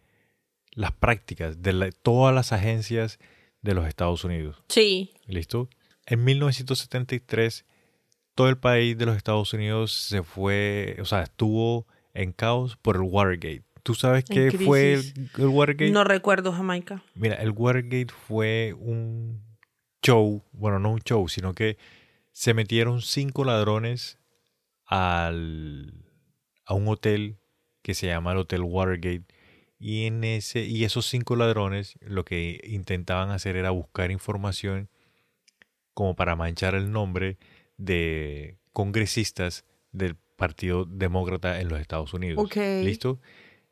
las prácticas de la- todas las agencias de los Estados Unidos. Sí. ¿Listo? En 1973, todo el país de los Estados Unidos se fue, o sea, estuvo en caos por el Watergate. ¿Tú sabes qué fue el Watergate? No recuerdo Jamaica. Mira, el Watergate fue un show, bueno, no un show, sino que se metieron cinco ladrones al, a un hotel que se llama el Hotel Watergate. Y, en ese, y esos cinco ladrones lo que intentaban hacer era buscar información como para manchar el nombre de congresistas del Partido Demócrata en los Estados Unidos. Ok. ¿Listo?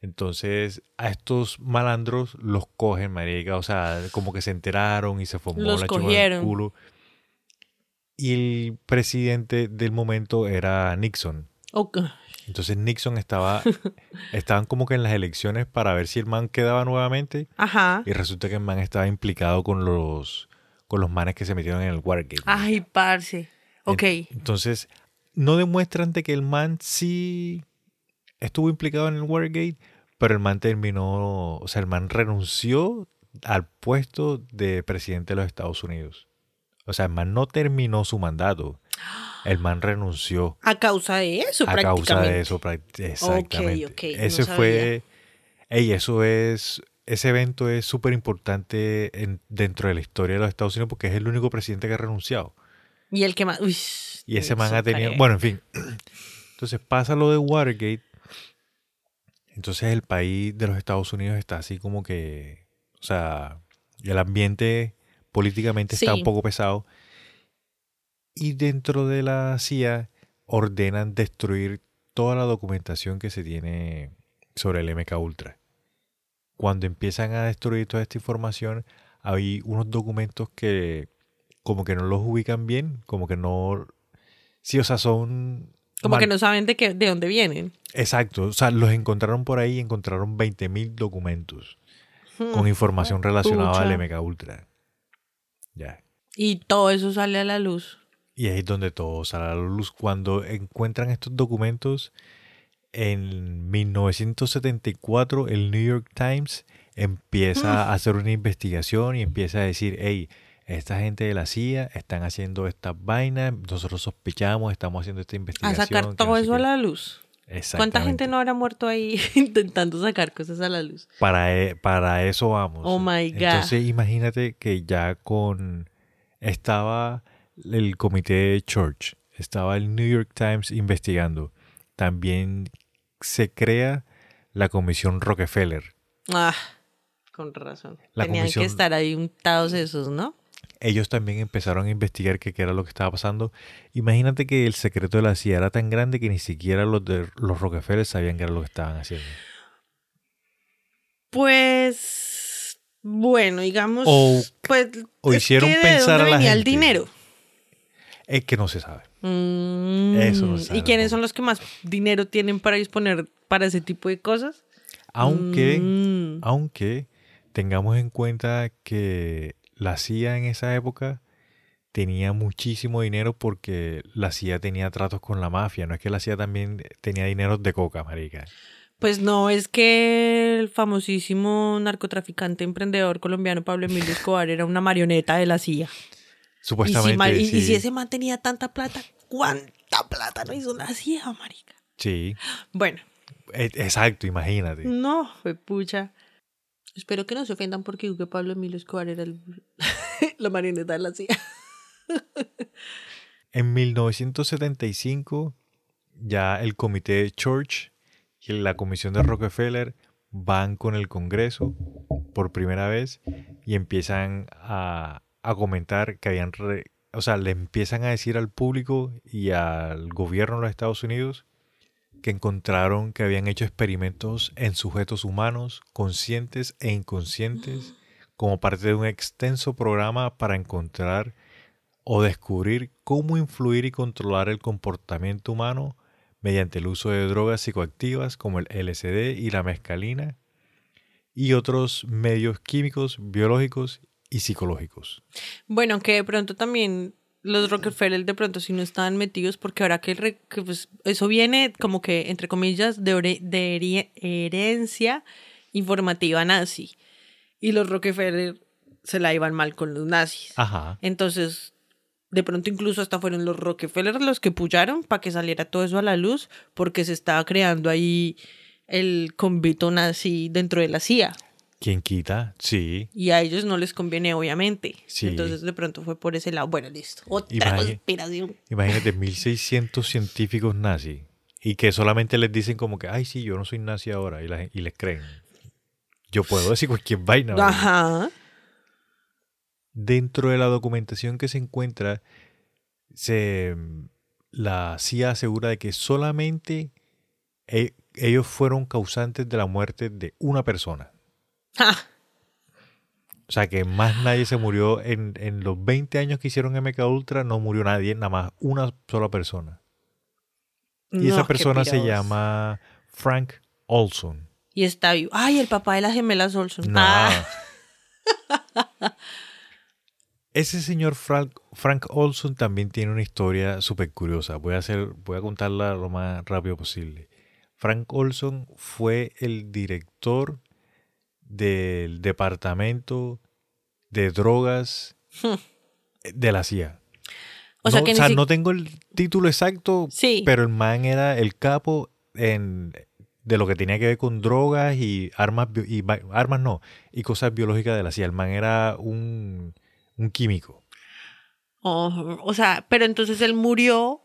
Entonces, a estos malandros los cogen, marica. O sea, como que se enteraron y se formó Los la chupa del cogieron. culo. Y el presidente del momento era Nixon. Ok. Entonces Nixon estaba, estaban como que en las elecciones para ver si el man quedaba nuevamente. Ajá. Y resulta que el man estaba implicado con los, con los manes que se metieron en el Watergate. Ay, parce. Ok. En- Entonces, no demuestran de que el man sí estuvo implicado en el Watergate, pero el man terminó, o sea, el man renunció al puesto de presidente de los Estados Unidos. O sea, el man no terminó su mandato. El man renunció A causa de eso, a prácticamente. causa de eso. Exactamente. ok, no Ese fue. Ey, eso es. Ese evento es súper importante en- dentro de la historia de los Estados Unidos porque es el único presidente que ha renunciado. Y el que más. Uy, Y ese man ha tenido. Bueno, en fin. Entonces pasa lo de Watergate. Entonces el país de los Estados Unidos está así como que. O sea, el ambiente políticamente está un poco pesado. Y dentro de la CIA ordenan destruir toda la documentación que se tiene sobre el MK Ultra. Cuando empiezan a destruir toda esta información, hay unos documentos que como que no los ubican bien, como que no... Sí, o sea, son... Como mal- que no saben de, qué, de dónde vienen. Exacto, o sea, los encontraron por ahí y encontraron 20.000 documentos con Hmm. información relacionada pucha. al MK Ultra. Ya. Y todo eso sale a la luz. Y ahí es donde todo sale a la luz. Cuando encuentran estos documentos, en 1974 el New York Times empieza a hacer una investigación y empieza a decir, hey, esta gente de la CIA están haciendo estas vainas, nosotros sospechamos, estamos haciendo esta A investigación. sacar que todo no eso a qué". la luz. ¿Cuánta gente no habrá muerto ahí intentando sacar cosas a la luz? Para, e- para eso vamos. Oh my God. Entonces imagínate que ya con... Estaba el comité Church, estaba el New York Times investigando. También se crea la comisión Rockefeller. Ah, con razón. La Tenían comisión- que estar ahí untados esos, ¿no? Ellos también empezaron a investigar qué era lo que estaba pasando. Imagínate que el secreto de la CIA era tan grande que ni siquiera los de los Rockefeller sabían qué era lo que estaban haciendo. Pues bueno, digamos, O- pues o es hicieron que ¿de pensar a la venía el gente. dinero. Es que no se sabe. Mm, Eso no se sabe ¿Y quiénes son los que más dinero tienen para disponer para ese tipo de cosas? Aunque, Mm. aunque tengamos en cuenta que la CIA en esa época tenía muchísimo dinero porque la CIA tenía tratos con la mafia. No es que la CIA también tenía dinero de coca, marica. Pues no, es que el famosísimo narcotraficante emprendedor colombiano Pablo Emilio Escobar era una marioneta de la CIA. Y Supuestamente, si, y- si ese man tenía tanta plata, ¿cuánta plata no hizo la CIA, marica? Sí, Bueno, e- exacto, imagínate. no, fue pucha. Espero que no se ofendan porque digo que Pablo Emilio Escobar era el- la marioneta de la CIA. En 1975, ya el comité Church y la comisión de Rockefeller van con el Congreso por primera vez y empiezan a, a comentar que habían, o sea, le empiezan a decir al público y al gobierno de los Estados Unidos que encontraron que habían hecho experimentos en sujetos humanos, conscientes e inconscientes, como parte de un extenso programa para encontrar o descubrir cómo influir y controlar el comportamiento humano mediante el uso de drogas psicoactivas como el LSD y la mescalina y otros medios químicos, biológicos y psicológicos. Bueno, que de pronto también los Rockefeller de pronto sí no estaban metidos porque ahora que, re- que, pues, eso viene como que, entre comillas, de, ore- de herie- herencia informativa nazi. Y los Rockefeller se la iban mal con los nazis. Ajá. Entonces, de pronto incluso hasta fueron los Rockefeller los que pullaron para que saliera todo eso a la luz porque se estaba creando ahí el convito nazi dentro de la CIA. ¿Quién quita? Sí. Y a ellos no les conviene, obviamente. Sí. Entonces, de pronto fue por ese lado. Bueno, listo. Otra conspiración. Imagínate, 1600 científicos nazis y que solamente les dicen como que, ay, sí, yo no soy nazi ahora y, la y les creen. Yo puedo decir cualquier vaina. ¿verdad? Ajá. Dentro de la documentación que se encuentra, se, la CIA asegura de que solamente e- ellos fueron causantes de la muerte de una persona. O sea que más nadie se murió en, en los 20 años que hicieron MK Ultra, no murió nadie, nada más una sola persona. Y No, esa persona se llama Frank Olson. Y está vivo. Ay, el papá de las gemelas Olson. Ah. Ese señor Frank, Frank Olson también tiene una historia súper curiosa. Voy a, hacer, voy a contarla lo más rápido posible. Frank Olson fue el director del departamento de drogas de la CIA. O sea no, que ni o sea, si- no tengo el título exacto, Sí. pero el man era el capo en, de lo que tenía que ver con drogas y armas, y armas no, y cosas biológicas de la CIA. El man era un, un químico. Oh, o sea, pero entonces él murió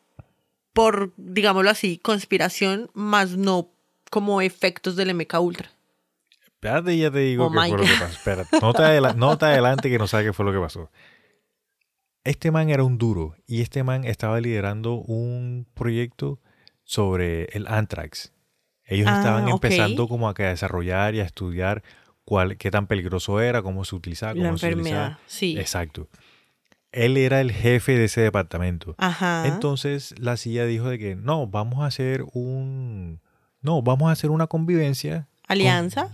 por, digámoslo así, conspiración, más no como efectos del MK Ultra. Espérate, ya te digo Oh qué fue lo que pasó. Espérate, no te, adela- no te adelante que no sabes qué fue lo que pasó. Este man era un duro y este man estaba liderando un proyecto sobre el anthrax. Ellos Ah, estaban empezando como a que a desarrollar y a estudiar cuál, qué tan peligroso era, cómo se utilizaba, cómo La se utilizaba. enfermedad, sí. Exacto. Él era el jefe de ese departamento. Ajá. Entonces la CIA dijo de que no, vamos a hacer un... No, vamos a hacer una convivencia Alianza.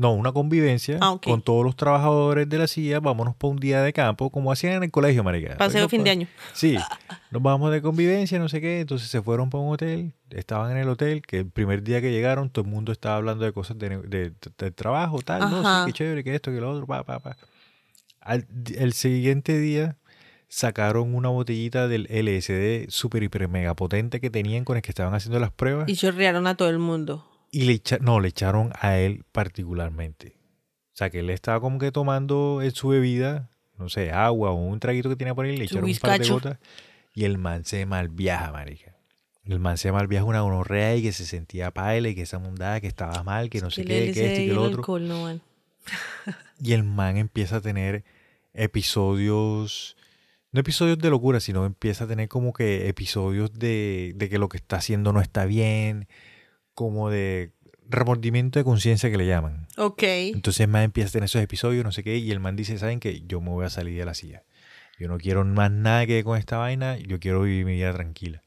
No, una convivencia Ah, con todos los trabajadores de la CIA. Vámonos para un día de campo, como hacían en el colegio, marica. Paseo fin de pa- año. Sí, nos vamos de convivencia, no sé qué. Entonces se fueron para un hotel. Estaban en el hotel, que el primer día que llegaron, todo el mundo estaba hablando de cosas de, de- de trabajo, tal. No, sí, qué chévere, que esto, que lo otro, pa, pa, pa. Al, el siguiente día sacaron una botellita del LSD super hiper mega potente que tenían con el que estaban haciendo las pruebas Y chorrearon a todo el mundo. Y le echa- no, le echaron a él particularmente. O sea, que él estaba como que tomando en su bebida, no sé, agua o un traguito que tenía por ahí, le echaron un par de gotas y el man se malviaja, marica. El man se malviaja una gonorrea y que se sentía paila y que esa mundada que estaba mal, que no sé qué, que esto y que el lo otro. alcohol no van. Y el man empieza a tener episodios, no episodios de locura, sino empieza a tener como que episodios de, de que lo que está haciendo no está bien, como de remordimiento de conciencia que le llaman. Ok. Entonces el man empieza a tener esos episodios, no sé qué, y el man dice, ¿saben qué? Yo me voy a salir de la silla. Yo no quiero más nada que con esta vaina, yo quiero vivir mi vida tranquila.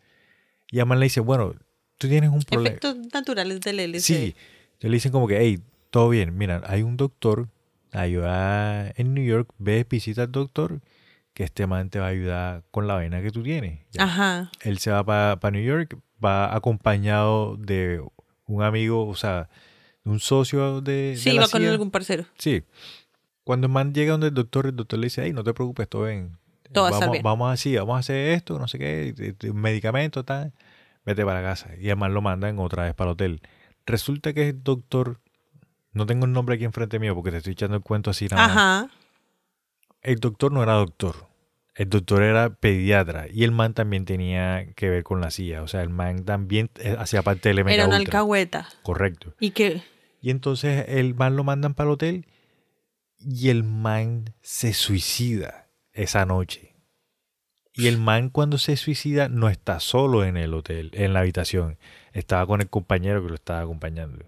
Y el man le dice, bueno, tú tienes un problema. Efectos naturales del LSD. Sí. Entonces le dicen como que, hey, todo bien, mira, hay un doctor, ayuda en New York, ve, visita al doctor, que este man te va a ayudar con la vaina que tú tienes. Ya. Ajá. Él se va para New York, va acompañado de un amigo, o sea, de un socio de, de Sí, la va con algún parcero. Sí. Cuando el man llega donde el doctor, el doctor le dice, hey, no te preocupes, todo bien. Todo va a estar vamos, bien. vamos así, vamos a hacer esto, no sé qué, de- de- medicamento, tal. Vete para casa. Y man lo mandan otra vez para el hotel. Resulta que el doctor, no tengo el nombre aquí enfrente mío porque te estoy echando el cuento así nada más. Ajá. El doctor no era doctor. El doctor era pediatra y el man también tenía que ver con la CIA. O sea, el man también eh, hacía parte del MK Era una Ultra. alcahueta. Correcto. ¿Y qué? Y entonces el man lo mandan para el hotel y el man se suicida esa noche. Y el man cuando se suicida no está solo en el hotel, en la habitación. Estaba con el compañero que lo estaba acompañando.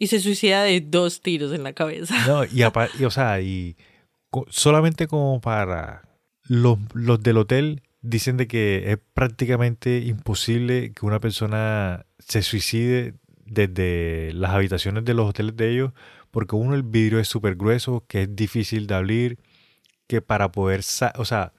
Y se suicida de dos tiros en la cabeza. No, y, y, o sea, y solamente como para los, los del hotel dicen de que es prácticamente imposible que una persona se suicide desde las habitaciones de los hoteles de ellos, porque uno el vidrio es súper grueso, que es difícil de abrir, que para poder, o sea,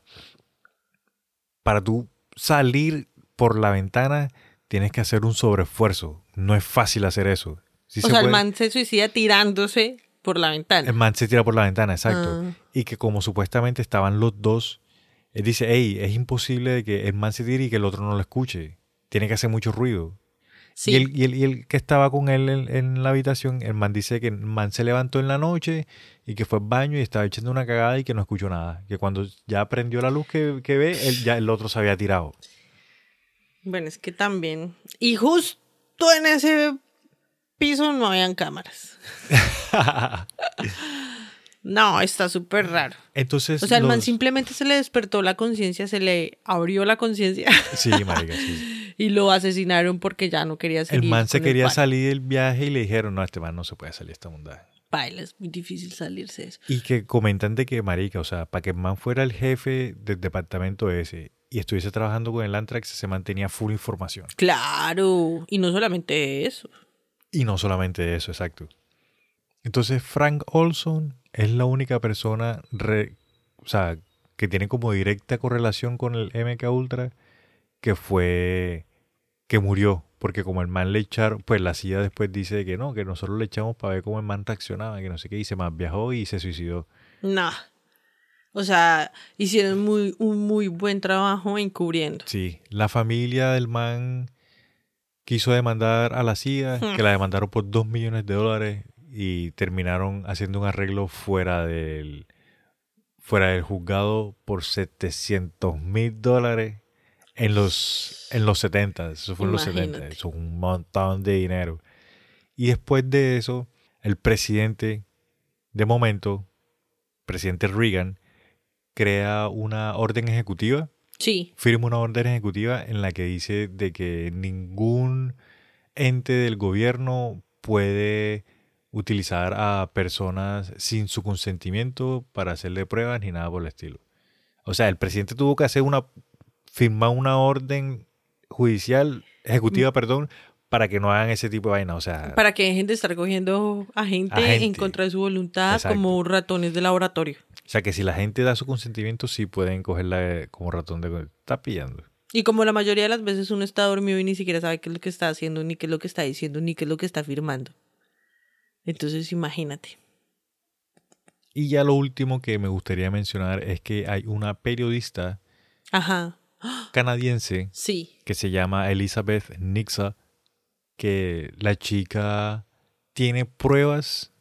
para tú salir por la ventana tienes que hacer un sobreesfuerzo. No es fácil hacer eso. Sí o se sea, el man se suicida tirándose por la ventana. el man se tira por la ventana, exacto. Ah. Y que como supuestamente estaban los dos, él dice, hey, es imposible que el man se tire y que el otro no lo escuche. Tiene que hacer mucho ruido. Sí. Y, el, y, el, y el que estaba con él en, en la habitación, el man dice que el man se levantó en la noche y que fue al baño y estaba echando una cagada y que no escuchó nada. Que cuando ya prendió la luz que, que ve, él, ya el otro se había tirado. Bueno, es que también. Y justo en ese piso no habían cámaras. No, está súper raro. Entonces, O sea, el man simplemente se le despertó la conciencia, se le abrió la conciencia Sí, marica, sí. y lo asesinaron porque ya no quería seguir. El man se quería salir del viaje y le dijeron, no, este man no se puede salir de esta mundada. Paila, es muy difícil salirse de eso. Y que comentan de que, marica, o sea, para que el man fuera el jefe del departamento ese y estuviese trabajando con el Antrax, se mantenía full información. Claro, y no solamente eso. Y no solamente eso, exacto. Entonces, Frank Olson es la única persona, re- o sea, que tiene como directa correlación con el MK Ultra que fue, que murió. Porque como el man le echaron, pues la CIA después dice que no, que nosotros le echamos para ver cómo el man reaccionaba, que no sé qué, y se más viajó y se suicidó. Nah. O sea, hicieron muy, un muy buen trabajo encubriendo. Sí, la familia del man quiso demandar a la CIA, Hmm. que la demandaron por 2 millones de dólares y terminaron haciendo un arreglo fuera del fuera del juzgado por 700 mil dólares en los en los 70, eso fue en los 70, Imagínate. eso es un montón de dinero. Y después de eso, el presidente de momento, presidente Reagan, crea una orden ejecutiva Sí, firma una orden ejecutiva en la que dice de que ningún ente del gobierno puede utilizar a personas sin su consentimiento para hacerle pruebas ni nada por el estilo. O sea, el presidente tuvo que hacer una firmar una orden judicial ejecutiva, perdón, para que no hagan ese tipo de vaina, o sea, para que dejen de estar cogiendo a gente, A gente. en contra de su voluntad Exacto. como ratones de laboratorio. o sea que si la gente da su consentimiento sí pueden cogerla como ratón de está pillando. Y como la mayoría de las veces uno está dormido y ni siquiera sabe qué es lo que está haciendo, ni qué es lo que está diciendo, ni qué es lo que está firmando. Entonces imagínate. Y ya lo último que me gustaría mencionar es que hay una periodista Ajá. canadiense Sí. que se llama Elizabeth Nixa, que la chica tiene pruebas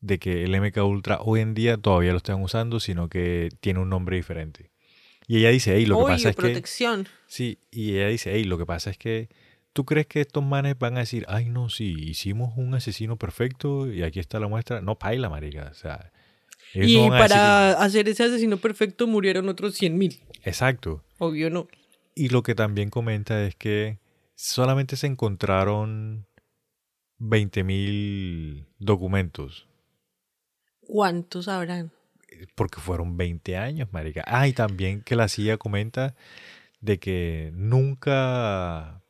de que el MK Ultra hoy en día todavía lo están usando, sino que tiene un nombre diferente. Y ella dice, hey, lo que pasa es que... protección. Sí, y ella dice, hey, lo que pasa es que tú crees que estos manes van a decir, ay, no, sí, hicimos un asesino perfecto y aquí está la muestra. No, paila, marica. O sea, Y no decir- para hacer ese asesino perfecto murieron otros 100 mil. Exacto. Obvio no. Y lo que también comenta es que solamente se encontraron 20.000 documentos, ¿Cuántos habrán? porque fueron 20 años, marica. Ah, y también que la CIA comenta de que nunca,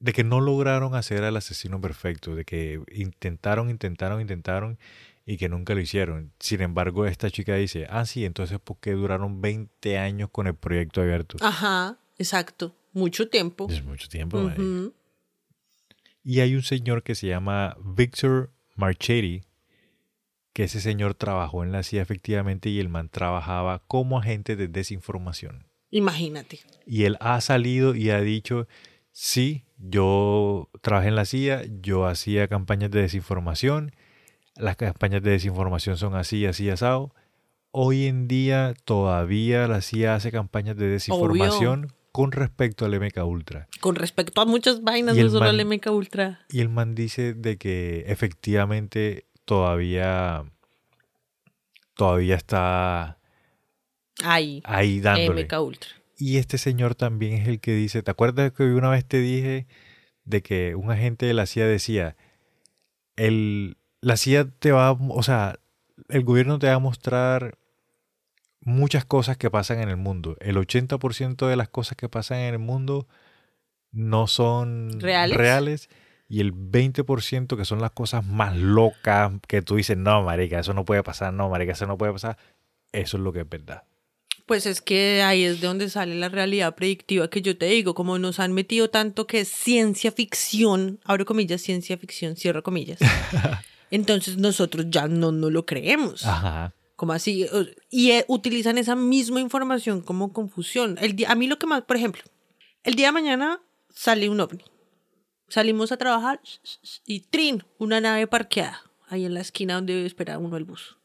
de que no lograron hacer al asesino perfecto, de que intentaron, intentaron, intentaron y que nunca lo hicieron. Sin embargo, esta chica dice, ah, sí, entonces ¿por qué duraron 20 años con el proyecto abierto? Ajá, exacto. Mucho tiempo. Es mucho tiempo. Y hay un señor que se llama Victor Marchetti, que ese señor trabajó en la CIA efectivamente y el man trabajaba como agente de desinformación. Imagínate. Y él ha salido y ha dicho, sí, yo trabajé en la CIA, yo hacía campañas de desinformación, las campañas de desinformación son así, así, asado. Hoy en día todavía la CIA hace campañas de desinformación con respecto al MK Ultra. Con respecto a muchas vainas, no solo al MK Ultra. Y el man dice de que efectivamente todavía todavía está Ahí. ahí dándole. MK Ultra. Y este señor también es el que dice, ¿te acuerdas que una vez te dije de que un agente de la CIA decía, el, la CIA te va, o sea, el gobierno te va a mostrar muchas cosas que pasan en el mundo. El 80% de las cosas que pasan en el mundo no son ¿Reales? reales y el 20% que son las cosas más locas que tú dices, no, marica, eso no puede pasar, no, marica, eso no puede pasar. Eso es lo que es verdad. Pues es que ahí es de donde sale la realidad predictiva que yo te digo, como nos han metido tanto que es ciencia ficción, abro comillas, ciencia ficción, cierro comillas. Entonces nosotros ya no, no lo creemos. Ajá. Como así? Y eh, utilizan esa misma información como confusión. El día, a mí lo que más, por ejemplo, el día de mañana sale un ovni. Salimos a trabajar y trin, una nave parqueada ahí en la esquina donde espera uno el bus.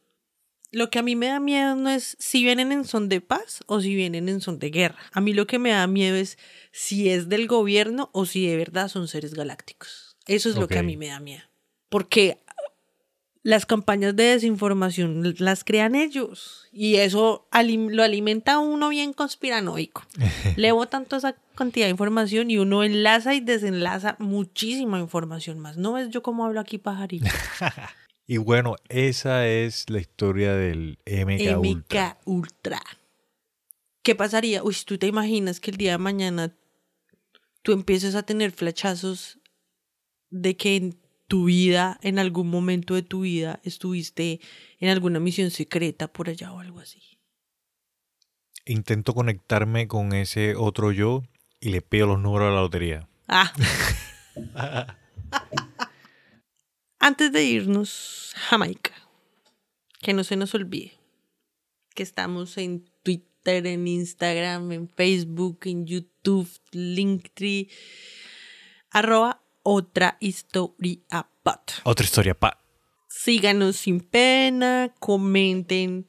Lo que a mí me da miedo no es si vienen en son de paz o si vienen en son de guerra. A mí lo que me da miedo es si es del gobierno o si de verdad son seres galácticos. Eso es lo que a mí me da miedo. Porque las campañas de desinformación las crean ellos y eso lo alimenta a uno bien conspiranoico. Le botan toda esa cantidad de información y uno enlaza y desenlaza muchísima información más. ¿No ves yo cómo hablo aquí pajarito? Y bueno, esa es la historia del MK, Ultra. MK Ultra. ¿Qué pasaría? Uy, ¿tú te imaginas que el día de mañana tú empieces a tener flachazos de que en tu vida, en algún momento de tu vida, estuviste en alguna misión secreta por allá o algo así? Intento conectarme con ese otro yo y le pido los números de la lotería. Ah. Antes de irnos, Jamaica, que no se nos olvide que estamos en Twitter, en Instagram, en Facebook, en YouTube, Linktree, arroba otra historia pot. Otra historia, pa. Síganos sin pena, comenten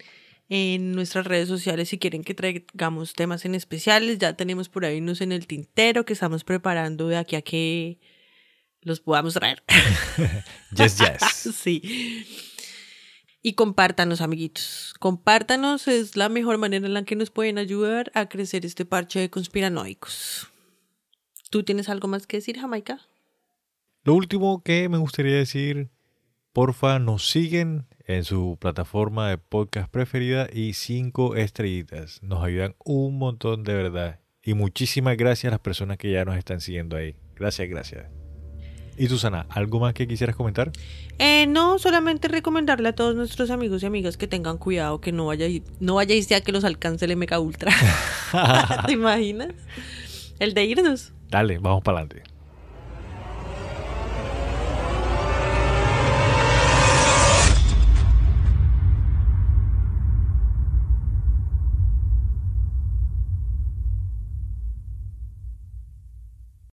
en nuestras redes sociales si quieren que traigamos temas en especiales. Ya tenemos por ahí unos en el tintero que estamos preparando de aquí a que los podamos traer. Yes, yes. sí. Y compártanos, amiguitos. Compártanos, es la mejor manera en la que nos pueden ayudar a crecer este parche de conspiranoicos. ¿Tú tienes algo más que decir, Jamaica? Lo último que me gustaría decir, porfa, nos siguen en su plataforma de podcast preferida y cinco estrellitas. Nos ayudan un montón de verdad. Y muchísimas gracias a las personas que ya nos están siguiendo ahí. Gracias, gracias. Y Susana, ¿algo más que quisieras comentar? Eh, no, solamente recomendarle a todos nuestros amigos y amigas que tengan cuidado, que no vaya, no vayáis ya que los alcance el MK Ultra. ¿Te imaginas? El de irnos. Dale, vamos para adelante.